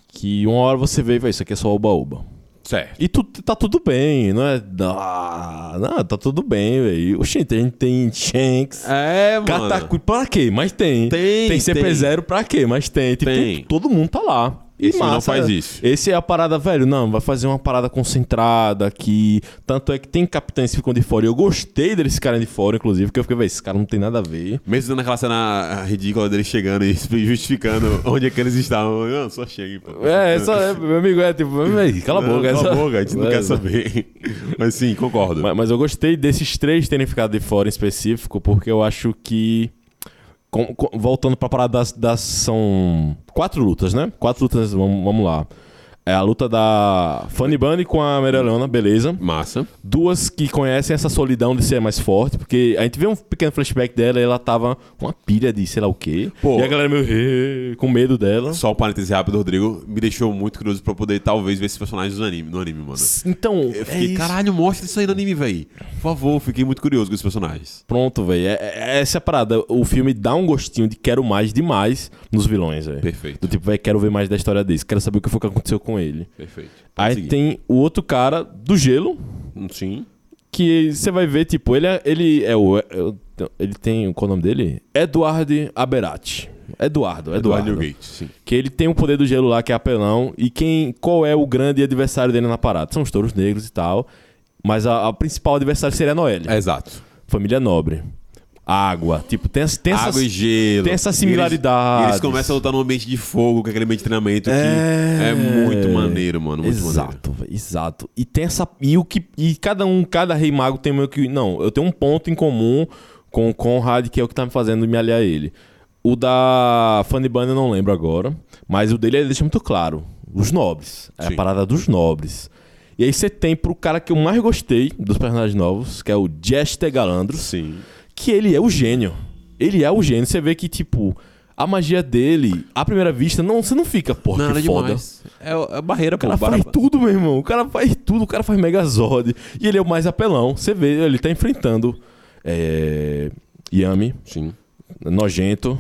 que uma hora você vê e vai, isso aqui é só oba-oba. Certo. E tu, tá tudo bem, não é? Ah, não, tá tudo bem, velho. Oxi, a gente tem Shanks, É, mano. Katakuri, pra quê? Mas tem. Tem, Tem CP0 pra quê? Mas tem. Tipo, Tem. todo mundo tá lá. Esse não faz isso. Esse é a parada, velho. Não, vai fazer uma parada concentrada aqui. Tanto é que tem capitães que ficam de fora. E eu gostei deles ficarem de fora, inclusive, porque eu fiquei, velho, esse cara não tem nada a ver. Mesmo dando aquela cena ridícula dele chegando e justificando onde é que eles estavam. Não, só cheguem, pô. É, só, é, meu amigo, é tipo, véi, cala a boca. Cala essa- a boca, a gente não É, quer saber. Mas sim, concordo. Mas, mas eu gostei desses três terem ficado de fora em específico, porque eu acho que. Com- com- voltando pra parada das, das. São quatro lutas, né? Quatro lutas, vamos, vamos lá. É a luta da Funny Bunny com a Maria Leona, beleza. Massa. Duas que conhecem essa solidão de ser mais forte, porque a gente vê um pequeno flashback dela e ela tava com uma pilha de sei lá o quê. Pô. E a galera meio com medo dela. Só um parêntese rápido, Rodrigo. Me deixou muito curioso pra poder, talvez, ver esses personagens no anime, no anime mano. Então, Eu é fiquei, isso. caralho, mostra isso aí no anime, véi. Por favor, fiquei muito curioso com esses personagens. Pronto, velho. É, é- essa é a parada. O filme dá um gostinho de quero mais demais nos vilões, velho. Perfeito. Do tipo, velho, quero ver mais da história desse. Quero saber o que foi que aconteceu com ele. Perfeito. Pode Aí seguir. tem o outro cara do gelo, Sim. que você vai ver, tipo, ele é, ele é o. é ele tem. Qual é o nome dele? Eduardo Aberati. Eduardo, Eduardo Eduardo. Newgate, sim. Que ele tem o poder do gelo lá, que é apelão. E quem. Qual é o grande adversário dele na parada? São os touros negros e tal. Mas a, a principal adversário seria a Noelle. É, exato. Família nobre. Água. Tipo, tem, tem essas. Água e gelo. tem essas E eles- eles, começam a lutar num ambiente de fogo, com aquele ambiente de treinamento que É. é muito maneiro, mano. Muito maneiro. exato, velho, exato. E tem essa. E, o que, e cada um, cada rei mago tem meio que. Não, eu tenho um ponto em comum com o Conrad, que é o que tá me fazendo me aliar a ele. O da Funny Bunny eu não lembro agora. Mas o dele ele deixa muito claro. Os nobres. É Sim. a parada dos nobres. E aí você tem pro cara que eu mais gostei dos personagens novos, que é o Jester Galandros Sim. Que ele é o gênio. Ele é o gênio. Você vê que, tipo, a magia dele, à primeira vista, não, você não fica, porra, Nada que foda. demais. É, é a barreira, O cara pô. faz tudo, meu irmão. O cara faz tudo. O cara faz Megazord. E ele é o mais apelão. Você vê, ele tá enfrentando é, Yami, Sim. Nojento,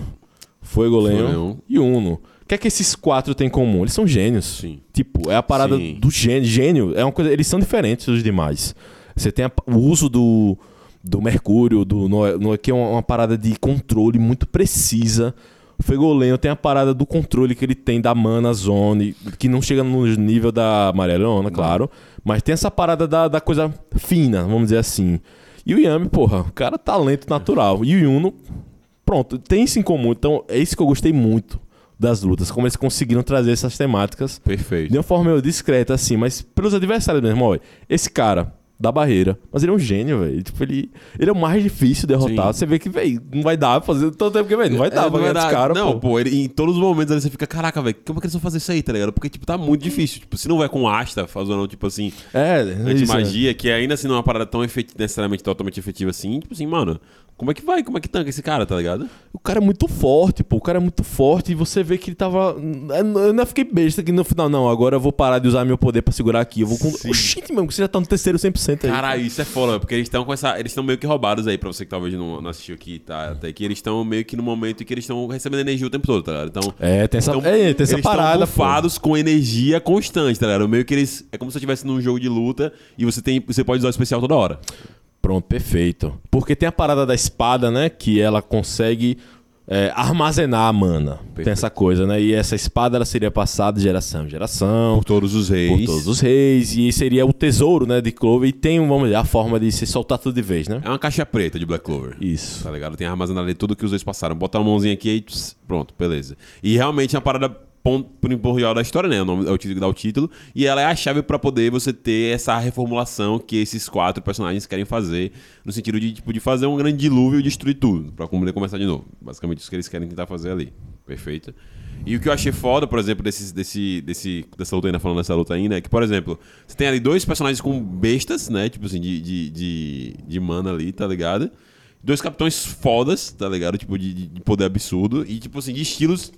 Fuegoleon Fuegoleon. e Uno. O que é que esses quatro têm em comum? Eles são gênios. Sim. Tipo, é a parada Sim. do gênio. Gênio é uma coisa. Eles são diferentes dos demais. Você tem a- o uso do, do Mercúrio, do Noé, que é uma, uma parada de controle muito precisa. O Fegolenho tem a parada do controle que ele tem da Mana Zone, que não chega no nível da Maria Leona, claro. Mas tem essa parada da, da coisa fina, vamos dizer assim. E o Yami, porra, o cara é talento natural. E o Yuno, pronto, tem isso em comum. Então é isso que eu gostei muito das lutas, como eles conseguiram trazer essas temáticas Perfeito. de uma forma meio discreta, assim, mas pelos adversários mesmo, olha. Esse cara da barreira, mas ele é um gênio, velho. Tipo, ele, ele é o mais difícil de derrotar. Sim. Você vê que, velho, não vai dar pra fazer tanto tempo que, velho, não vai dar É, pra ganhar dar- cara, Não, pô. pô, ele, em todos os momentos ali você fica, caraca, velho, como é que eles vão fazer isso aí, tá ligado? Porque, tipo, tá muito difícil. Tipo, se não vai com asta, fazendo, tipo assim, É, anti-magia, que ainda assim não é uma parada tão efet... necessariamente totalmente efetiva assim, tipo assim, mano, como é que vai? Como é que tanca esse cara, tá ligado? O cara é muito forte, pô. O cara é muito forte e você vê que ele tava. Eu não fiquei besta aqui no final, não. Agora eu vou parar de usar meu poder pra segurar aqui. Eu vou com. Sim. Oxente, mano, você já tá no terceiro 100% aí. Caralho, isso é foda, porque eles estão com essa. Eles estão meio que roubados aí, pra você que talvez não, não assistiu aqui, tá? Até que eles estão meio que no momento em que eles estão recebendo energia o tempo todo, tá ligado? Então. É, tem essa, Então, é, tem essa eles parada, estão bufados com energia constante, tá ligado? Meio que eles. É como se você estivesse num jogo de luta e você tem. Você pode usar o especial toda hora. Pronto, perfeito. Porque tem a parada da espada, né? Que ela consegue é, armazenar a mana. Tem Perfeito. essa coisa, né? E essa espada ela seria passada de geração em geração. Por todos os reis. Por todos os reis. E seria o tesouro, né? De Clover. E tem, vamos dizer, a forma de se soltar tudo de vez, né? É uma caixa preta de Black Clover. Isso. Tá ligado? Tem armazenado ali tudo que os dois passaram. Bota uma mãozinha aqui e pronto, beleza. E realmente é uma parada pon- primordial da história, né? O nome é o título que dá o título. E ela é a chave pra poder você ter essa reformulação que esses quatro personagens querem fazer. No sentido de, tipo, de fazer um grande dilúvio e destruir tudo. Pra poder começar de novo. Basicamente isso que eles querem tentar fazer ali. Perfeito? E o que eu achei foda, por exemplo, desse, desse, desse, dessa luta ainda, falando dessa luta ainda, é que, por exemplo, você tem ali dois personagens com bestas, né? Tipo assim, de, de, de, de mana ali, tá ligado? Dois capitães fodas, tá ligado? Tipo, de- de poder absurdo. E, tipo assim, de estilos.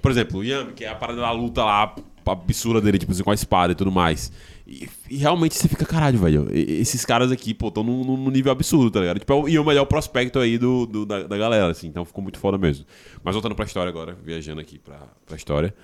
Por exemplo, o Yami, que é a parada da luta lá, a absurda dele, tipo assim, com a espada e tudo mais. E, e realmente você fica, caralho, velho. Esses caras aqui, pô, estão num, nível absurdo, tá ligado? Tipo, é o- e o melhor prospecto aí do, do- da, da galera, assim. Então ficou muito foda mesmo. Mas voltando pra história agora, viajando aqui pra, pra história.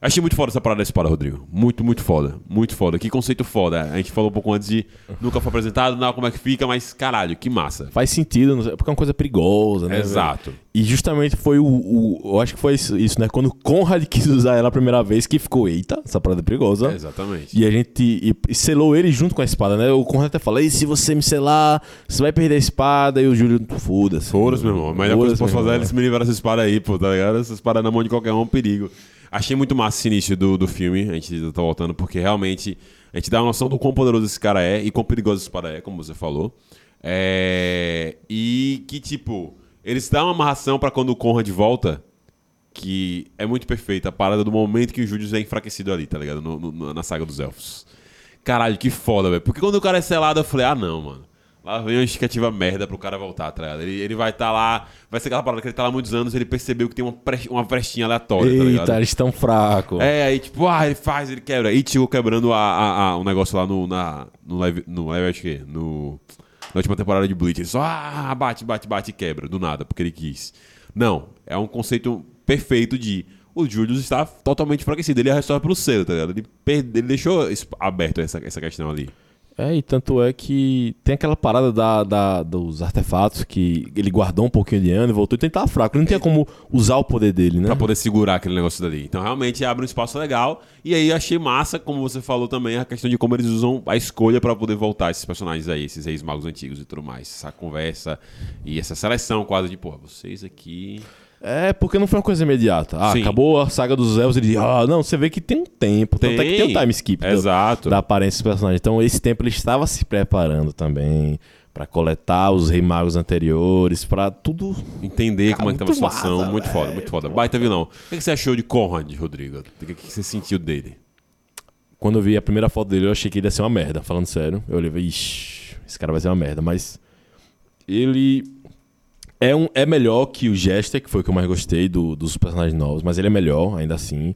Achei muito foda essa parada da espada, Rodrigo. Muito, muito foda. Muito foda. Que conceito foda. A gente falou um pouco antes de nunca foi apresentado, não, como é que fica, mas caralho, que massa. Faz sentido, porque é uma coisa perigosa, né? Exato. velho? E justamente foi o, o- Eu acho que foi isso, né? Quando o Conrad quis usar ela a primeira vez, que ficou, eita, essa parada é perigosa. Exatamente. E a gente e, e selou ele junto com a espada, né? O Conrad até fala: e se você me selar, você vai perder a espada. E o Júlio, foda-se. Foda-se, meu irmão. A melhor coisa que eu posso fazer é eles me livrar dessa espada aí, pô, tá ligado? Essa espada na mão de qualquer um é um perigo. Achei muito massa esse início do, do filme, a gente tá voltando, porque realmente a gente dá uma noção do quão poderoso esse cara é e quão perigoso essa espada é, como você falou. É... E que, tipo, eles dão uma amarração pra quando o Conrad volta, que é muito perfeita a parada do momento que o Júlio é enfraquecido ali, tá ligado? No- no- na saga dos elfos. Caralho, que foda, velho. Porque quando o cara é selado, eu falei, ah, não, mano. Lá vem uma justificativa merda pro cara voltar, tá ligado? Ele, ele vai estar lá, vai ser aquela parada que ele tá lá há muitos anos, ele percebeu que tem uma, bre- uma brechinha aleatória, tá ligado? Eita, eles estão fracos. É, aí tipo, ah, ele faz, ele quebra. E chegou quebrando a, a, a- um negócio lá no, na, no live, no live, acho que, no, na última temporada de Bleach. Ele só, ah, bate, bate, bate e quebra, do nada, porque ele quis. Não, é um conceito perfeito de o Julius está totalmente enfraquecido. Ele é restaurado pelo selo, tá ligado? Ele, perde, ele deixou aberto essa, essa questão ali. É, e tanto é que tem aquela parada da, da- dos artefatos que ele guardou um pouquinho de ano e voltou. Ele tava fraco. Ele não tinha como usar o poder dele, né? Pra poder segurar aquele negócio dali. Então realmente abre um espaço legal. E aí achei massa, como você falou também, a questão de como eles usam a escolha pra poder voltar esses personagens aí, esses reis magos antigos e tudo mais. Essa conversa e essa seleção quase de, pô, vocês aqui. É, porque não foi uma coisa imediata. Ah, Sim. acabou a saga dos elfos. Ele, ah, não, você vê que tem um tempo. Tanto é que tem um time skip do- Exato. da aparência dos personagens. Então, esse tempo ele estava se preparando também pra coletar os rei magos anteriores, pra tudo. Entender Cara, como é que tava a situação. massa, muito foda, velho. muito foda. Baita vilão. O que você achou de Conrad, Rodrigo? O que você sentiu dele? Quando eu vi a primeira foto dele, eu achei que ele ia ser uma merda, falando sério. Eu olhei e esse cara vai ser uma merda. Mas ele é, um, é melhor que o Jester, que foi o que eu mais gostei do- dos personagens novos, mas ele é melhor, ainda assim,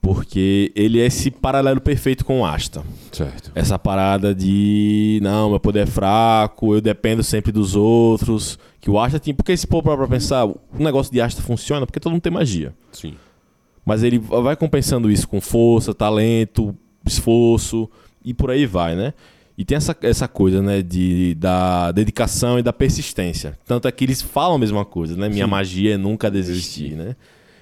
porque ele é esse paralelo perfeito com o Asta. Certo. Essa parada de, não, meu poder é fraco, eu dependo sempre dos outros, que o Asta tinha... Porque se pra pra pensar, o negócio de Asta funciona porque todo mundo tem magia. Sim. Mas ele vai compensando isso com força, talento, esforço e por aí vai, né? E tem essa, essa coisa, né, de, da dedicação e da persistência. Tanto é que eles falam a mesma coisa, né? Minha magia é nunca desistir, né?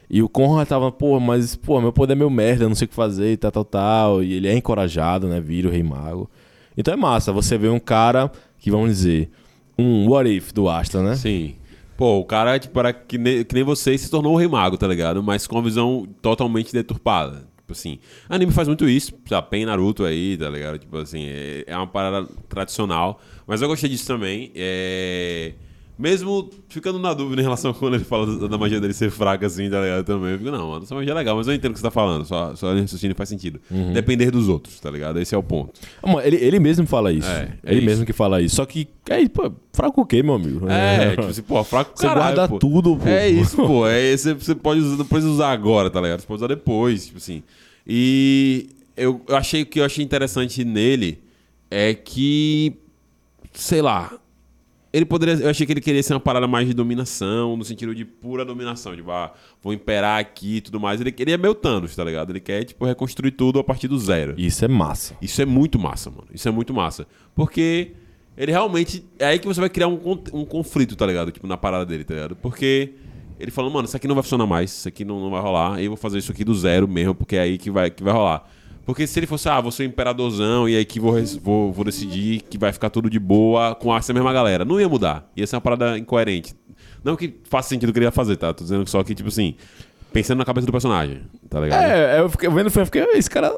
E o Conrad tava, pô, mas, pô, meu poder é meio merda, eu não sei o que fazer e tal, tal, tal. E ele é encorajado, né? Vira o Rei Mago. Então é massa, você vê um cara que, vamos dizer, um what if do Astra, né? Sim. Pô, o cara, tipo, era que nem, que nem você se tornou o Rei Mago, tá ligado? Mas com uma visão totalmente deturpada. Tipo assim, anime faz muito isso, sabe? Tem Naruto aí, tá ligado? Tipo assim, é, é uma parada tradicional. Mas eu gostei disso também. É... Mesmo ficando na dúvida em relação a quando ele fala da, magia dele ser fraca assim, tá ligado? Também. Eu fico, não, mano, essa magia é legal, mas eu entendo o que você tá falando. Só, só raciocínio faz sentido. Depender dos outros, tá ligado? Esse é o ponto. Ah, Ele, ele mesmo fala isso. É, é ele isso. mesmo que fala isso. Só que, é, pô, fraco o quê, meu amigo? É, tipo assim, pô, fraco Você caralho, guarda pô. tudo, pô. É isso, pô. É, você, você pode usar, depois usar agora, tá ligado? Você pode usar depois, tipo assim. E eu, eu achei o que eu achei interessante nele é que, sei lá, ele poderia. Eu achei que ele queria ser uma parada mais de dominação, no sentido de pura dominação. Tipo, ah, vou imperar aqui e tudo mais. Ele, ele é meio Thanos, tá ligado? Ele quer, tipo, reconstruir tudo a partir do zero. Isso é massa. Isso é muito massa, mano. Isso é muito massa. Porque ele realmente. É aí que você vai criar um, um conflito, tá ligado? Tipo, na parada dele, tá ligado? Porque ele falou, mano, isso aqui não vai funcionar mais, isso aqui não, não vai rolar, e eu vou fazer isso aqui do zero mesmo, porque é aí que vai, que vai rolar. Porque se ele fosse, ah, vou ser o imperadorzão e aí que vou, vou, vou decidir que vai ficar tudo de boa com essa mesma galera. Não ia mudar. Ia ser uma parada incoerente. Não que faça sentido o que ele ia fazer, tá? Tô dizendo só que, tipo assim, pensando na cabeça do personagem, tá ligado? É, eu fiquei vendo, eu fiquei, esse cara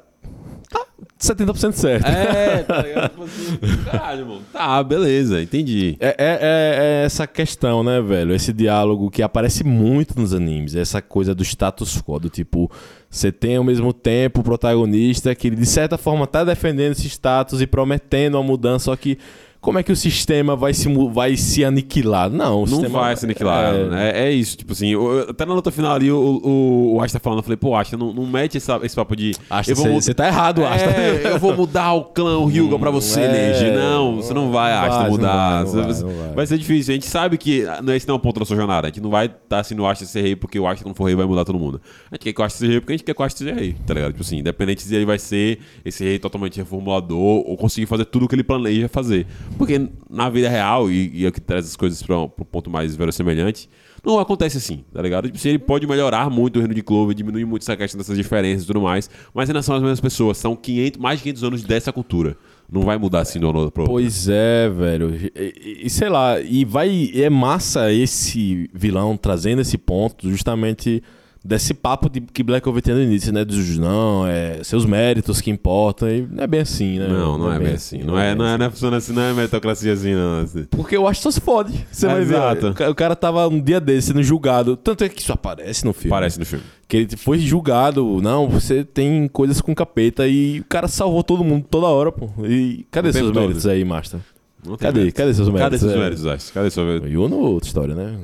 tá 70% certo. É, tá ligado? Tipo assim, caralho, mano. Tá, beleza, entendi. É, é- é- é essa questão, né, velho? Esse diálogo que aparece muito nos animes. Essa coisa do status quo, do tipo, você tem ao mesmo tempo o protagonista que de certa forma, tá defendendo esse status e prometendo uma mudança, só que como é que o sistema vai se, vai se aniquilar? Não, o Não sistema vai se aniquilar. é- né? É, isso, tipo assim, eu- até na luta final ali, o, o, o Asta falando, eu falei, pô, Asta, não, não mete essa- esse papo de. Asta, eu vou cê- mu- cê tá errado, Asta. É, eu vou mudar o clã, o Hyuga pra você, é, Neji. Não, você não vai, não Asta, vai, mudar. não vai, não Você- vai, vai. ser difícil. A gente sabe que ah, esse não é o ponto da sua jornada. A gente não vai estar assim no Asta ser rei, porque o Asta, quando for rei, vai mudar todo mundo. A gente quer que o Asta seja rei porque a gente quer que o Asta seja rei, tá ligado? Tipo assim, independente se ele vai ser esse rei totalmente reformulador ou conseguir fazer tudo o que ele planeja fazer. Porque na vida real, e, e é o que traz as coisas para um ponto mais verossemelhante, não acontece assim, tá ligado? Tipo, ele pode melhorar muito o reino de Clover, diminuir muito essa questão dessas diferenças e tudo mais, mas ainda são as mesmas pessoas, são 500, mais de 500 anos dessa cultura. Não vai mudar assim um ano pro. Pois é, velho. E, e- e sei lá, e vai. e É massa esse vilão trazendo esse ponto, justamente desse papo de que Black Clover tinha no início, né? Dos não, é seus méritos que importam. E não é bem assim, né? Não, não é bem assim. Não é, não é, não é funciona assim, não é meritocracia assim, não. assim. Porque eu acho que só se fode. Você vai ver. Exato. O ca- O cara tava um dia desse sendo julgado. Tanto é que isso aparece no filme. Parece no filme. Que ele foi julgado. Não, você tem coisas com capeta. E o cara salvou todo mundo toda hora, pô. E cadê O seus todo. méritos aí, Master? Não tem Cadê? Cadê seus Cadê méritos? seus É. méritos, Ash? Cadê seu mérito? E Uno, outra história, né?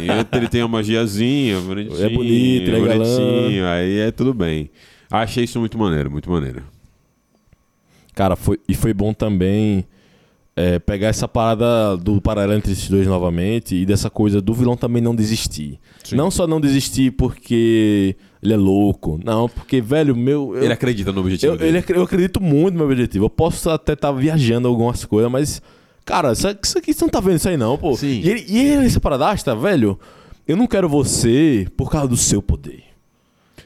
E ele tem uma magiazinha, bonitinho. É bonito, ele é galã. bonitinho, aí é tudo bem. Achei isso muito maneiro, muito maneiro. Cara, foi, e foi bom também é, pegar essa parada do paralelo entre esses dois novamente e dessa coisa do vilão também não desistir. Sim. Não só não desistir porque ele é louco, não, porque, velho, meu. eu- Ele acredita no objetivo eu, dele. ele eu acredito muito no meu objetivo. Eu posso até estar viajando algumas coisas, mas, cara, isso, isso aqui você não tá vendo isso aí, não, pô. Sim. E ele, e ele esse paradasta, velho, eu não quero você por causa do seu poder.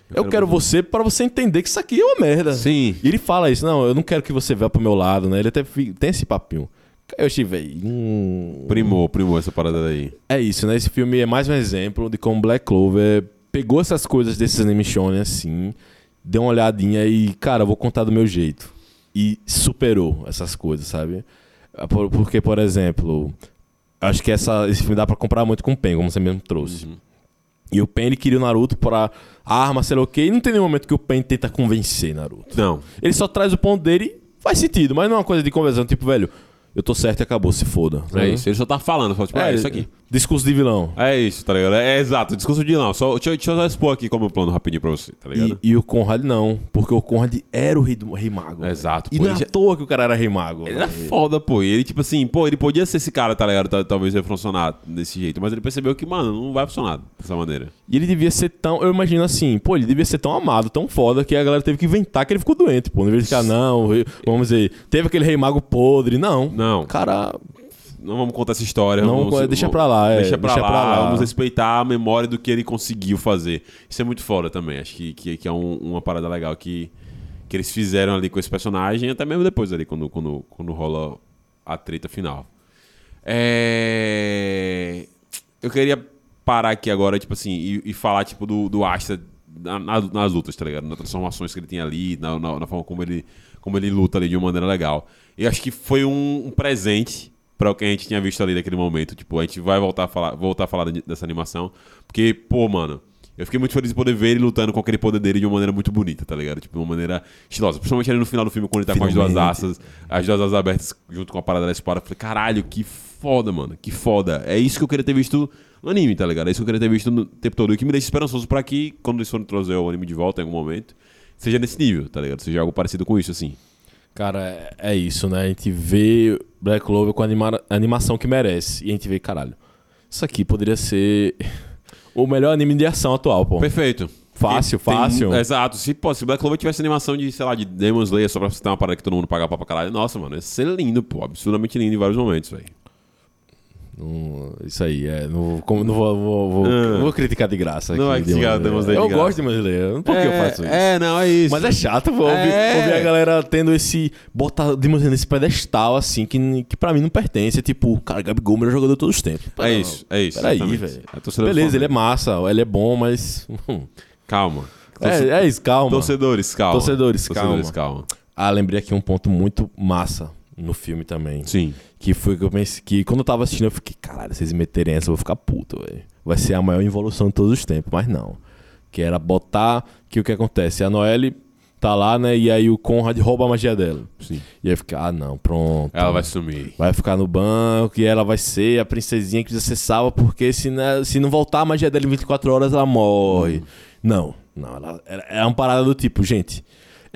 Eu, quero quero você para você entender que isso aqui é uma merda. Sim. E ele fala isso, não, eu não quero que você vá pro meu lado, né? Ele até tem esse papinho. Eu achei, velho. hum, Primou, primou essa parada daí. é isso, né? Esse filme é mais um exemplo de como Black Clover pegou essas coisas desses anime shonen assim, deu uma olhadinha e, cara, eu vou contar do meu jeito. E superou essas coisas, sabe? Por- Porque, por exemplo, acho que essa, esse filme dá pra comprar muito com o Pen, como você mesmo trouxe. E o Pen, ele queria o Naruto pra arma, sei lá o quê, e não tem nenhum momento que o Pen tenta convencer Naruto. Não. Ele só traz o ponto dele e faz sentido, mas não é uma coisa de conversão, tipo, velho, eu tô certo e acabou, se foda. É sabe? isso. Ele só tá falando, só tipo, é, isso aqui. Discurso de vilão. É isso, tá ligado? É exato, discurso de não. Só, deixa, eu- deixa eu só expor aqui como plano rapidinho pra você, tá ligado? E, e o Conrad não, porque o Conrad era o rei, do, rei mago. velho. Exato, E pô, não é à já- toa que o cara era rei mago. Ele era foda, pô. E ele, tipo assim, pô, ele podia ser esse cara, tá ligado? Tal- Talvez ia funcionar desse jeito. Mas ele percebeu que, mano, não vai funcionar dessa maneira. E ele devia ser tão. Eu imagino assim, pô, ele devia ser tão amado, tão foda, que a galera teve que inventar que ele ficou doente, pô. Não devia ficar, não, vamos dizer, teve aquele rei mago podre. Não. Não. Cara, Não vamos contar essa história. Não, vamos, deixa pra lá, é, Deixa pra, deixa lá, pra lá. Vamos respeitar a memória do que ele conseguiu fazer. Isso é muito foda também. Acho que, que, que é um- uma parada legal que, que eles fizeram ali com esse personagem, até mesmo depois ali, quando, quando, quando rola a treta final. É... Eu queria parar aqui agora, tipo assim, e, e falar, tipo, do, do Asta na- na- nas lutas, tá ligado? Nas transformações que ele tem ali, na, na- na forma como ele, como ele luta ali de uma maneira legal. E acho que foi um, um presente para o que a gente tinha visto ali naquele momento. Tipo, a gente vai voltar a falar, voltar a falar de- dessa animação. Porque, pô, mano, eu fiquei muito feliz de poder ver ele lutando com aquele poder dele de uma maneira muito bonita, tá ligado? Tipo, de uma maneira estilosa. Principalmente ali no final do filme, quando ele tá com as duas Finalmente. asas, as duas asas abertas junto com a parada da espada. Eu falei, caralho, que foda, mano. Que foda. É isso que eu queria ter visto no anime, tá ligado? É isso que eu queria ter visto no tempo todo. E que me deixa esperançoso pra que, quando eles forem trazer o anime de volta em algum momento, seja nesse nível, tá ligado? Seja algo parecido com isso, assim. cara, é, é isso, né? A gente vê Black Clover com a anima- animação que merece. E a gente vê, caralho, isso aqui poderia ser o melhor anime de ação atual, pô. Perfeito. Fácil, tem- fácil. Exato. Se, pô, se Black Clover tivesse animação de, sei lá, de Demon Slayer só pra citar uma parada que todo mundo paga pra caralho, nossa, mano, ia ser lindo, pô. Absurdamente lindo em vários momentos, velho. Não- isso aí, é. Não, como, não vou, vou, vou, Ah. não vou criticar de graça. Não aqui, vai criticar Demon Demon Slayer. Slayer Eu de gosto de Slayer. Por que eu faço isso? É, não, é isso. Mas é chato, vou ouvir, É. ouvir a galera tendo esse. botar Demon Slayer nesse pedestal, assim, que, que pra mim não pertence. Tipo, cara, Gabigol, melhor jogador de todos os tempos. É isso, é isso. Peraí, velho. Beleza, ele é massa, ele é bom, mas. hum. Calma. Torce- É, é isso, calma. Torcedores, calma. Torcedores, Torcedores, calma. Ah, lembrei aqui um ponto muito massa no filme também. Sim. Que foi que eu pensei que quando eu tava assistindo, eu fiquei, caralho, se vocês meterem essa, eu vou ficar puto, velho. Vai ser a maior evolução de todos os tempos, mas não. Que era botar que o que acontece? A Noelle tá lá, né? E aí o Conrad rouba a magia dela. Sim. E aí fica, ah, não, pronto. Ela vai sumir. Vai ficar no banco e ela vai ser a princesinha que precisa ser salva, porque se não, se não voltar a magia dela em 24 horas, ela morre. Não, não, ela, é uma parada do tipo, gente.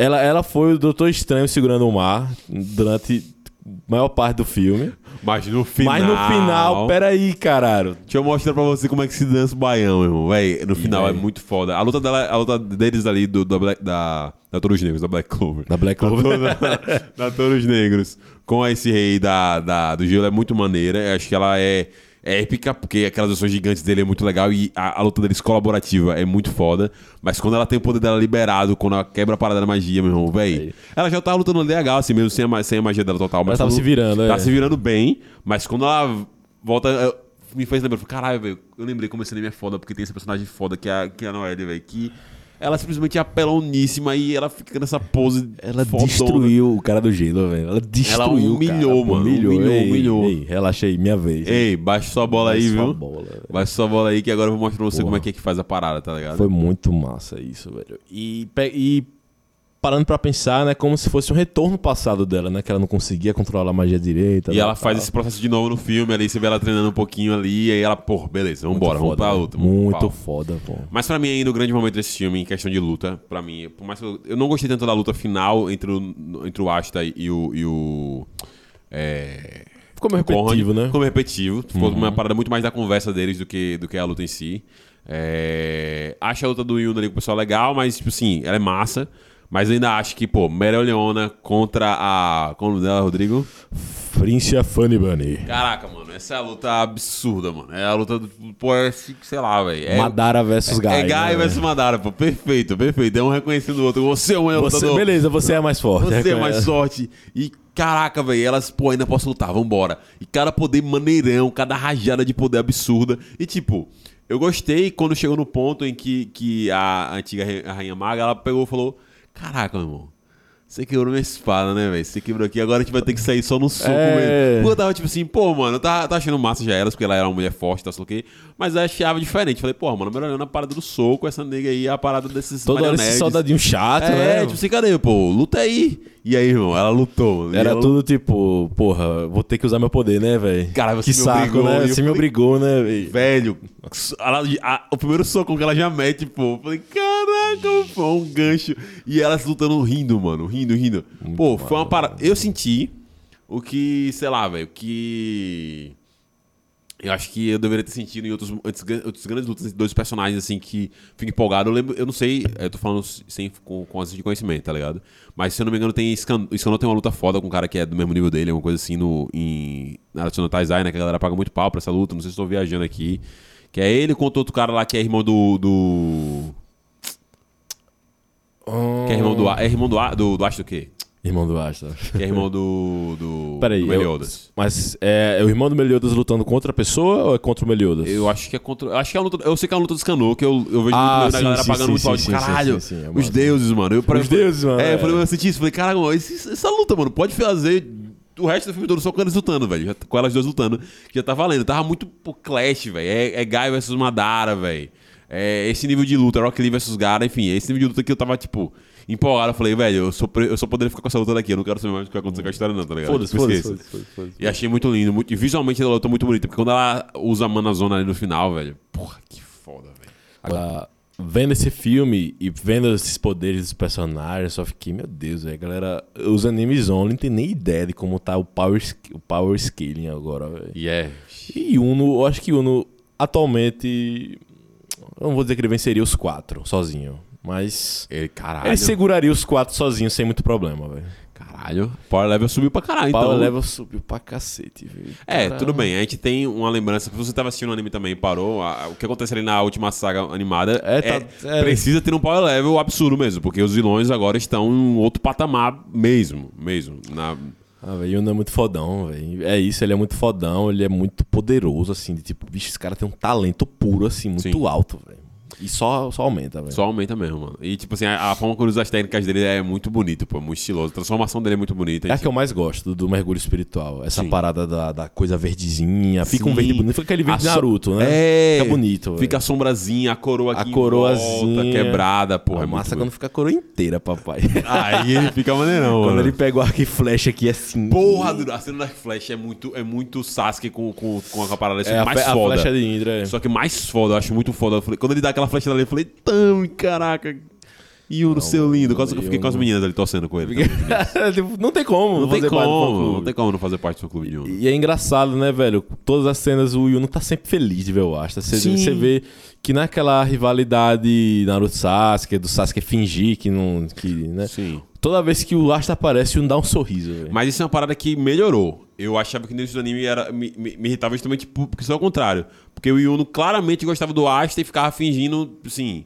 Ela, ela foi o Doutor Estranho segurando o mar durante a maior parte do filme. Mas no final. Mas no final, peraí, caralho. Deixa eu mostrar pra você como é que se dança o baião, irmão. Véi, no final é muito foda. A luta, dela, a luta deles ali, do, da, Black, da, da Touros Negros, da Black Clover. Da Black Clover. Da, da Touros Negros. Com esse rei da, da, do gelo é muito maneira. Eu acho que ela é épica, porque aquelas ações gigantes dele é muito legal e a, a luta deles colaborativa é muito foda. Mas quando ela tem o poder dela liberado, quando ela quebra a parada da magia, meu irmão, véi. Ela já tava lutando legal, assim, mesmo sem a, sem a magia dela total. Mas tava quando- se virando, é. Tá se virando bem, mas quando ela volta. eh, me fez lembrar. eu falei, Caralho, velho, eu lembrei como esse anime é foda, porque tem esse personagem foda que é a, que é a Noelle, velho, que ela simplesmente é apeloníssima e ela fica nessa pose Ela fodona. destruiu o cara do gelo, velho. Ela destruiu Ela humilhou, cara, mano. Humilhou, Humilhou, ei, humilhou. ei, relaxa aí, minha vez. Ei, baixa sua bola aí, Baixa sua viu? bola. Baixa sua bola aí que agora eu vou mostrar pra você Porra. como é que é que faz a parada, tá ligado? Foi muito massa isso, velho. E, e parando pra pensar, né, como se fosse um retorno passado dela, né, que ela não conseguia controlar a magia direita. E né, ela faz tal. esse processo de novo no filme, ali você vê ela treinando um pouquinho ali, e aí ela, pô, beleza, vambora, vamos pra luta. Muito pau. foda, pô. Mas pra mim ainda o grande momento desse filme, em questão de luta, pra mim, por mais que eu, eu não gostei tanto da luta final entre o, entre o Asta e o... E o é, Ficou meio repetitivo, Conrad. né? Ficou meio repetitivo. Ficou uma parada muito mais da conversa deles do que, do que a luta em si. É, acho a luta do Yuna ali com o pessoal legal, mas, tipo assim, ela é massa. Mas eu ainda acho que, pô, Meryl Leona contra a. Como é o nome dela, Rodrigo? Frincia Funny Bunny. Caraca, mano, essa é a luta absurda, mano. É a luta do. Pô, é, sei lá, velho. É, Madara versus Guy. é Guy né, versus? Madara, pô. Perfeito, perfeito. É um reconhecendo o outro. Você é o melhor Você, lutador. beleza, você é mais forte. Você é mais sorte. E caraca, velho, elas, pô, ainda posso lutar, vambora. E cada poder maneirão, cada rajada de poder absurda. E tipo, eu gostei quando chegou no ponto em que, que a antiga a Rainha Maga, ela pegou e falou: Caraca, meu irmão. Você quebrou minha espada, né, velho? Você quebrou aqui, agora a gente vai ter que sair só no soco É. mesmo. Porque eu tava tipo assim, pô, mano, eu tava, tava achando massa já elas, porque ela era uma mulher forte, tá, sei o quê. Mas eu achava diferente. Falei, pô, mano, melhorando a parada do soco, essa nega aí é a parada desses Toda hora esse soldadinho chato, É, né? tipo assim, cadê, pô? Luta aí. E aí, irmão, ela lutou. mano. Era ela- tudo tipo, porra, vou ter que usar meu poder, né, velho? Cara, você que me saco, obrigou, né? Você me falei- obrigou, né, velho? Velho, ela- a- o primeiro soco que ela já mete, pô. eu Falei, caraca, pô, um gancho. E elas lutando rindo, mano, rindo, rindo. pô, foi uma parada. Eu senti o que, sei lá, velho, que. Eu acho que eu deveria ter sentido em outros, outros, outros grandes lutas entre dois personagens, assim, que fico empolgado. Eu lembro, eu não sei, eu tô falando sem, com, com de conhecimento, tá ligado? Mas se eu não me engano, tem Scan, Scanor tem uma luta foda com um cara que é do mesmo nível dele, uma coisa assim, no, em Naruto no Taizai, né? Que a galera paga muito pau pra essa luta, não sei se estou viajando aqui. Que é ele contra outro cara lá que é irmão do. do que é irmão do. É irmão do. Do, do Acho do quê? Irmão do Asta. Que é irmão do. do Peraí, do eu- Meliodas. Mas é, é o irmão do Meliodas lutando contra a pessoa ou é contra o Meliodas? Eu acho que é contra. eu Acho que é a luta. Eu sei que é a luta do Scanor, que eu, eu vejo Ah, muito sim, galera sim, pagando sim, muito sim, de caralho. sim, sim, é os deuses, mano. Eu, Os deuses, mano, É, é. eu falei, eu senti isso. Falei, caralho, essa luta, mano, pode fazer o resto do filme todo só com eles lutando, velho. Já- Com elas duas lutando. que Já tá valendo. Tava muito pro Clash, velho. É, é Guy versus Madara, velho. É esse nível de luta, Rock Lee versus Gara, enfim, esse nível de luta que eu tava, tipo, empolgado. Eu falei, velho, eu só, eu só poderia ficar com essa luta daqui. Eu não quero saber mais o que vai acontecer com a história, não, tá ligado? Foda-se, Tipo, foda-se, foda-se, foda-se, foda-se. E achei muito lindo. Muito, visualmente ela luta muito bonita. Porque quando ela usa a Manazona ali no final, velho. Porra, que foda, velho. Agora, vendo esse filme e vendo esses poderes dos personagens, eu só fiquei, meu Deus, velho, galera, os animes only não tem nem ideia de como tá o power, o power scaling agora, velho. E é. E Uno, eu acho que Uno atualmente, eu não vou dizer que ele venceria os quatro sozinho, mas Ele, caralho. ele seguraria os quatro sozinho sem muito problema, velho. Caralho. Power level subiu pra caralho, Power então. level subiu pra cacete, velho. É, tudo bem. A gente tem uma lembrança. Se você tava assistindo o anime também e parou, a- o que acontece ali na última saga animada É, é, tá- é. precisa ter um power level absurdo mesmo, porque os vilões agora estão em um outro patamar mesmo, mesmo. Na, Ah, velho, o Uno é muito fodão, velho. É isso, ele é muito fodão, ele é muito poderoso, assim, de tipo, bicho, esse cara tem um talento puro, assim, muito Sim. alto, velho. E só, só aumenta, velho. só aumenta mesmo, mano. E, tipo assim, a, a forma como ele usa as técnicas dele é muito bonito, pô, muito estiloso. A transformação dele é muito bonita. É a que eu mais gosto do mergulho espiritual. Essa Sim. parada da, da coisa verdezinha. Fica um Sim. verde bonito. Fica aquele verde A so- Naruto, né? É. Fica bonito, velho. Fica a sombrazinha, a coroa aqui A coroazinha. volta, quebrada, porra. a é massa quando fica a coroa inteira, papai. Aí ele fica maneirão, quando mano. ele pega o arco e flecha aqui assim. Porra, do- a cena da Flash é muito, é muito Sasuke com, com, com a parada é a, mais a foda. flecha de Indra. é. Só que mais foda, eu acho muito foda. Quando ele dá aquela flecha dali, eu falei, tão, caraca. E o seu lindo. Quase que eu fiquei com as meninas ali torcendo com ele. também. Tipo, não tem como. Não tem como, não tem como não fazer parte do clube de Uno. E é engraçado, né, velho? Todas as cenas o Yuno tá sempre feliz de ver o Asta. Você você vê que naquela rivalidade Naruto Sasuke, do Sasuke fingir que não. Que, né? Sim. Toda vez que o Asta aparece, Yuno dá um sorriso, velho. Mas isso é uma parada que melhorou. Eu achava que no início do anime era, me, me, me irritava justamente por- porque isso é o contrário. Porque o Yuno claramente gostava do Asta e ficava fingindo, assim,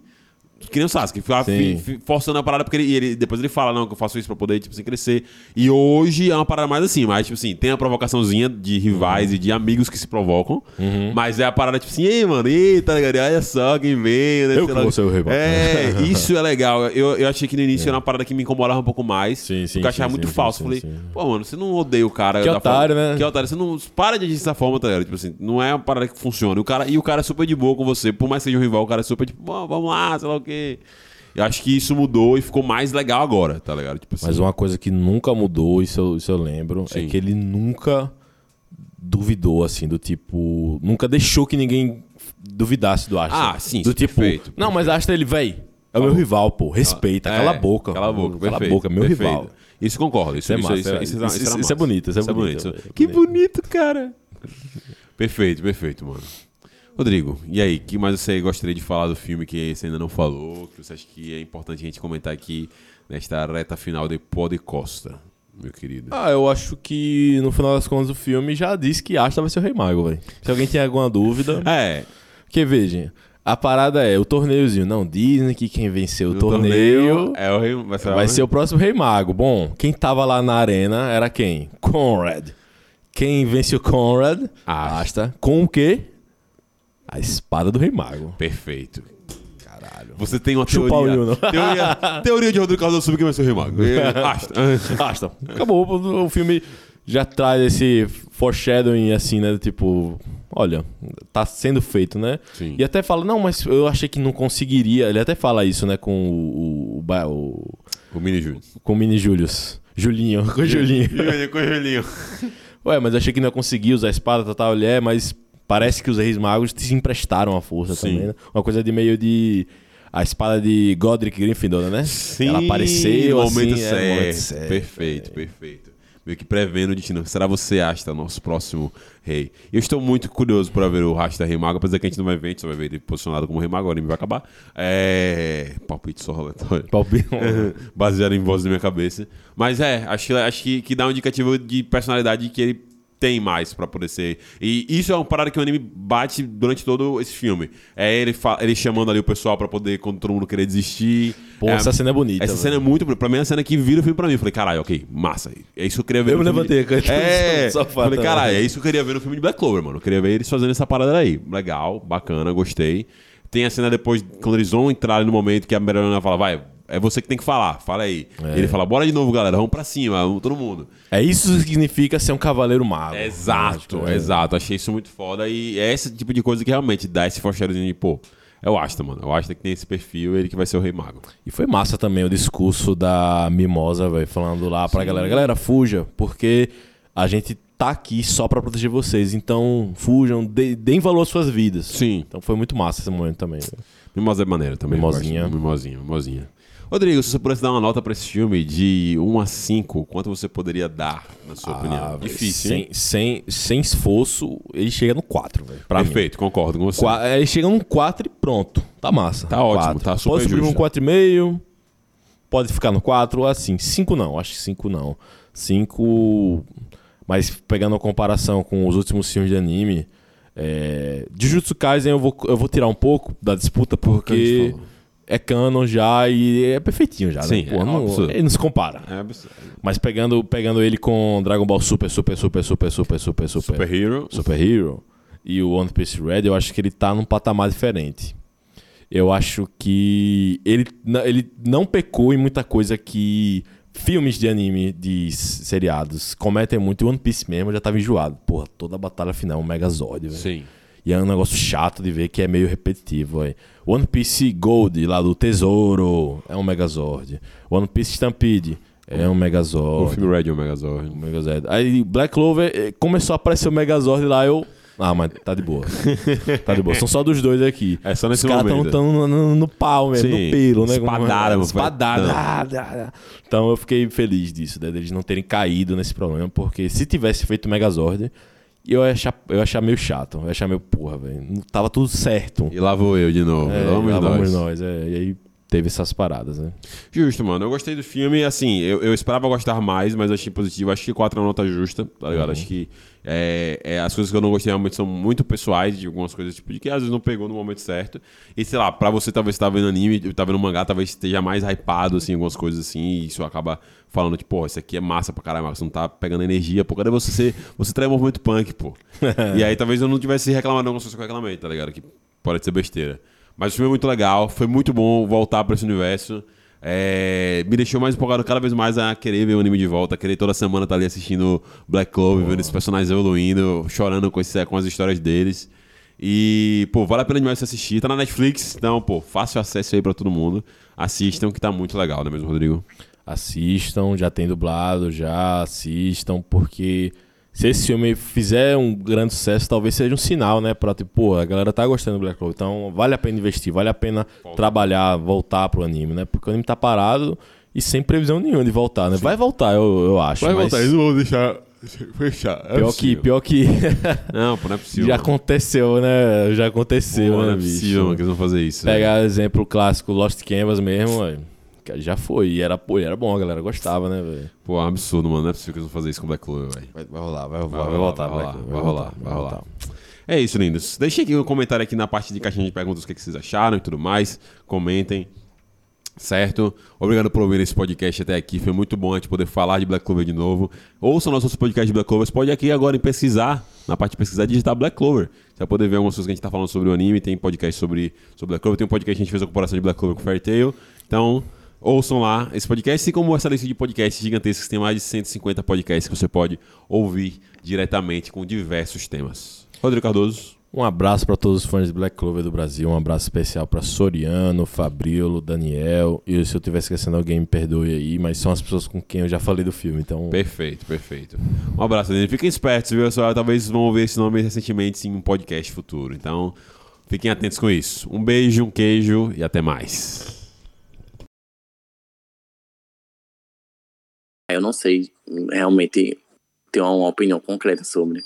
Que nem o Sasuke, ficava fi- fi- forçando a parada, porque ele, ele- depois ele fala, não, que eu faço isso pra poder, tipo assim, crescer. E hoje é uma parada mais assim, mas, tipo assim, tem a provocaçãozinha de rivais Uhum. e de amigos que se provocam, mas é a parada, tipo assim, ei, mano, eita, ligado? olha só quem veio, né? Eu que vou ser o rival. É, isso é legal. Eu, eu achei que no início era uma parada que me incomodava um pouco mais, Sim, sim, porque eu achava sim, muito sim, falso. sim, Falei, pô, mano, você não odeia o cara. Que otário, forma- né? Que otário, você não para de agir dessa forma, tá ligado? Tipo assim, não é uma parada que funciona. E o cara, e o cara é super de boa com você, por mais que seja um rival, o cara é super tipo, "Pô, vamos lá, sei lá o quê. Eu acho que isso mudou e ficou mais legal agora, tá ligado? Tipo assim. Mas uma coisa que nunca mudou, isso eu, isso eu lembro, Sim. é que ele nunca duvidou, assim, do tipo. Nunca deixou que ninguém duvidasse do Astra. Ah, sim, Do isso, tipo. perfeito, Não, mas Astra ele, véi. É o meu rival, pô. Respeita, É, cala a boca. Cala a boca, Cala a perfeito, boca, é meu perfeito. rival. Isso concordo. Isso, Isso é massa, isso, é- isso, isso- isso isso é bonito, isso é bonito, é Que bonito. bonito, cara. perfeito, perfeito, mano. Rodrigo, e aí, o que mais você gostaria de falar do filme que você ainda não falou? Que você acha que é importante a gente comentar aqui nesta reta final de Pó de Costa, meu querido? Ah, eu acho que no final das contas o filme já disse que Astra vai ser o Rei Mago, velho. Se alguém tem alguma dúvida. É, Porque, veja, a parada é o torneiozinho. Não, dizem que quem venceu o o torneio é o rei, vai ser, Vai ser o próximo Rei Mago. Bom, quem tava lá na arena era quem? Conrad. Quem vence o Conrad? Asta. Asta. Com o quê? A espada do Rei Mago. Perfeito. Caralho. Você tem uma Chupa teoria, o Will, não. teoria. Teoria de Rodrigo Cardoso sobre quem vai ser o Rei Mago. É, Asta. Asta. Acabou. O filme já traz esse foreshadowing assim, né? Tipo, olha, tá sendo feito, né? Sim. E até fala, não, mas eu achei que não conseguiria. Ele até fala isso, né? Com o, o, o- O Mini Júlio. com o Mini Julius. Julinho, com o Julinho. Julinho com o Julinho. Ué, mas achei que não ia conseguir usar a espada, tal, tal, é, mas parece que os reis magos se emprestaram a força Sim. também, né? Uma coisa de meio de... A espada de Godric Gryffindor, né? Sim, Ela apareceu, no momento, assim, certo. é, momento certo. Perfeito, perfeito. Meio que prevendo o destino. Será você, Asta, nosso próximo rei? Eu estou muito curioso para ver o Rasta Rei Mago, apesar que a gente não vai ver, a gente só vai ver ele posicionado como Rei Mago, agora ele vai acabar. É. Palpite só aleatório. Palpite. Baseado em voz da minha cabeça. Mas é, acho, acho que, que dá um indicativo de personalidade que ele tem mais pra poder ser. E isso é uma parada que o anime bate durante todo esse filme. É ele, ele chamando ali o pessoal pra poder, quando todo mundo querer desistir. Pô, É, essa cena é bonita. essa velho. cena é muito. Pra mim, é a cena que vira o filme pra mim. Eu falei, caralho, ok, massa. É isso que eu queria ver Eu me de- levantei, cara, É, sofá falei, também. caralho, é isso que eu queria ver no filme de Black Clover, mano. Eu queria ver eles fazendo essa parada aí. Legal, bacana, gostei. Tem a cena depois, quando eles vão entrar ali no momento que a Merlana fala, vai, é você que tem que falar, fala aí. É. Ele fala, bora de novo, galera, vamos pra cima, vamos todo mundo. É isso que significa ser um cavaleiro mago. Exato, é. exato. Achei isso muito foda. E é esse tipo de coisa que realmente dá esse foreshadowing de, pô, é o Asta, mano. É o Asta que tem esse perfil, ele que vai ser o Rei Mago. E foi massa também o discurso da Mimosa, velho, falando lá pra galera, galera, fuja, porque a gente tá aqui só pra proteger vocês, então fujam, dê- deem valor às suas vidas. Sim. Então foi muito massa esse momento também. Mimosa é maneira também. Mimosinha. Mimosinha, mimosinha. Rodrigo, se você pudesse dar uma nota pra esse filme de 1 a 5, quanto você poderia dar, na sua opinião? Ah, velho, Difícil, sem, sem, sem esforço, ele chega no 4, velho. Pra mim. Perfeito, concordo com você. Qua- Ele chega num 4 e pronto. Tá massa. Tá ótimo, Quatro. tá super Pode subir justo. um 4,5. Pode ficar no 4, assim. 5 não, acho que 5 não. 5. Mas pegando a comparação com os últimos filmes de anime. É... Jujutsu Kaisen eu vou, eu vou tirar um pouco da disputa porque falou. É canon já e é perfeitinho já, Sim, né? É não, absurdo. ele não se compara. É absurdo. Mas pegando, pegando ele com Dragon Ball Super, Super, Super, Super, Super, Super, Super, Super Hero. Super Hero e o One Piece Red, eu acho que ele tá num patamar diferente. Eu acho que ele, ele não pecou em muita coisa que filmes de anime, de seriados, cometem muito. O One Piece mesmo já tava enjoado. Porra, toda a batalha final é um Megazord, velho. Sim. E é um negócio chato de ver que é meio repetitivo, velho. One Piece Gold, lá do Tesouro, é um Megazord. One Piece Stampede é um O Megazord. filme Red é o Megazord. O Megazord. Aí Black Clover eh, começou a aparecer o Megazord lá, eu. Ah, mas tá de boa. tá de boa. São só dos dois aqui. É só nesse Os caras momento. estão no, no, pau mesmo, Sim. no pelo, né? Espadada, mano. Espadada. Então eu fiquei feliz disso, né, deles não terem caído nesse problema, porque se tivesse feito o Megazord, eu ia achar, eu ia achar meio chato. Eu ia achar meio porra, velho. Não Tava tudo certo. E lá vou eu de novo. É, lá vamos lá vamos nós. nós. é. E aí teve essas paradas, né? Justo, mano. Eu gostei do filme, assim, eu, eu esperava gostar mais, mas achei positivo. Acho que 4 é uma nota justa, tá ligado? Acho que é, é, as coisas que eu não gostei realmente são muito pessoais, de algumas coisas, tipo, de que às vezes não pegou no momento certo. E sei lá, pra você talvez estar vendo anime, tá vendo mangá, talvez esteja mais hypado, assim, algumas coisas assim, e isso acaba falando, tipo, pô, isso aqui é massa pra caralho, você não tá pegando energia, pô, cadê você ser. Você traz movimento punk, pô. e aí talvez eu não tivesse reclamado, não, se eu reclamei, tá ligado? Que pode ser besteira. Mas o filme é muito legal, foi muito bom voltar pra esse universo. É, me deixou mais empolgado cada vez mais a querer ver o anime de volta, a querer toda semana estar ali assistindo Black Clover, vendo esses personagens evoluindo, chorando com, esse, com as histórias deles. E, pô, vale a pena demais você assistir. Tá na Netflix, então, pô, fácil acesso aí pra todo mundo. Assistam, que tá muito legal, não é mesmo, Rodrigo? Assistam, já tem dublado, já assistam, porque se esse filme fizer um grande sucesso, talvez seja um sinal, né? Pra, tipo, pô, a galera tá gostando do Black Clover, então vale a pena investir, vale a pena trabalhar, voltar pro anime, né? Porque o anime tá parado e sem previsão nenhuma de voltar, né? Vai voltar, eu, eu acho. mas não vão deixar fechar. É Pior que, pior que Não, pô, não é possível. já aconteceu, né? Já aconteceu, Pô, né, não é possível, mano, que eles vão fazer isso. Pegar exemplo clássico Lost Canvas mesmo, velho, já foi. E era, pô, era bom, a galera gostava, né, velho? Pô, é um absurdo, mano. Não é possível que eles vão fazer isso com Black Clover, velho. Vai, vai rolar, vai, Vai vai, voltar, vai rolar, vai rolar, vai rolar. É isso, lindos. Deixem aqui um comentário aqui na parte de caixinha de perguntas o que, que vocês acharam e tudo mais. Comentem. Certo? Obrigado por ouvir esse podcast até aqui. Foi muito bom a gente poder falar de Black Clover de novo. Ouçam nossos podcasts de Black Clover. Você pode aqui agora em pesquisar, na parte de pesquisar, digitar Black Clover. Você vai poder ver algumas coisas que a gente tá falando sobre o anime. Tem podcast sobre, sobre Black Clover. Tem um podcast que a gente fez a comparação de Black Clover com Fairy Tail. Então, ouçam lá esse podcast. Assim como essa lista de podcasts gigantescos. Tem mais de 150 podcasts que você pode ouvir diretamente com diversos temas. Rodrigo Cardoso. Um abraço para todos os fãs de Black Clover do Brasil, um abraço especial para Soriano, Fabrilo, Daniel. E se eu estiver esquecendo alguém, me perdoe aí, mas são as pessoas com quem eu já falei do filme, então. Perfeito, perfeito. Um abraço, Dani. Fiquem espertos, viu, pessoal? Talvez vão ouvir esse nome recentemente em um podcast futuro. Então, fiquem atentos com isso. Um beijo, um queijo e até mais. Eu não sei realmente ter uma opinião concreta sobre.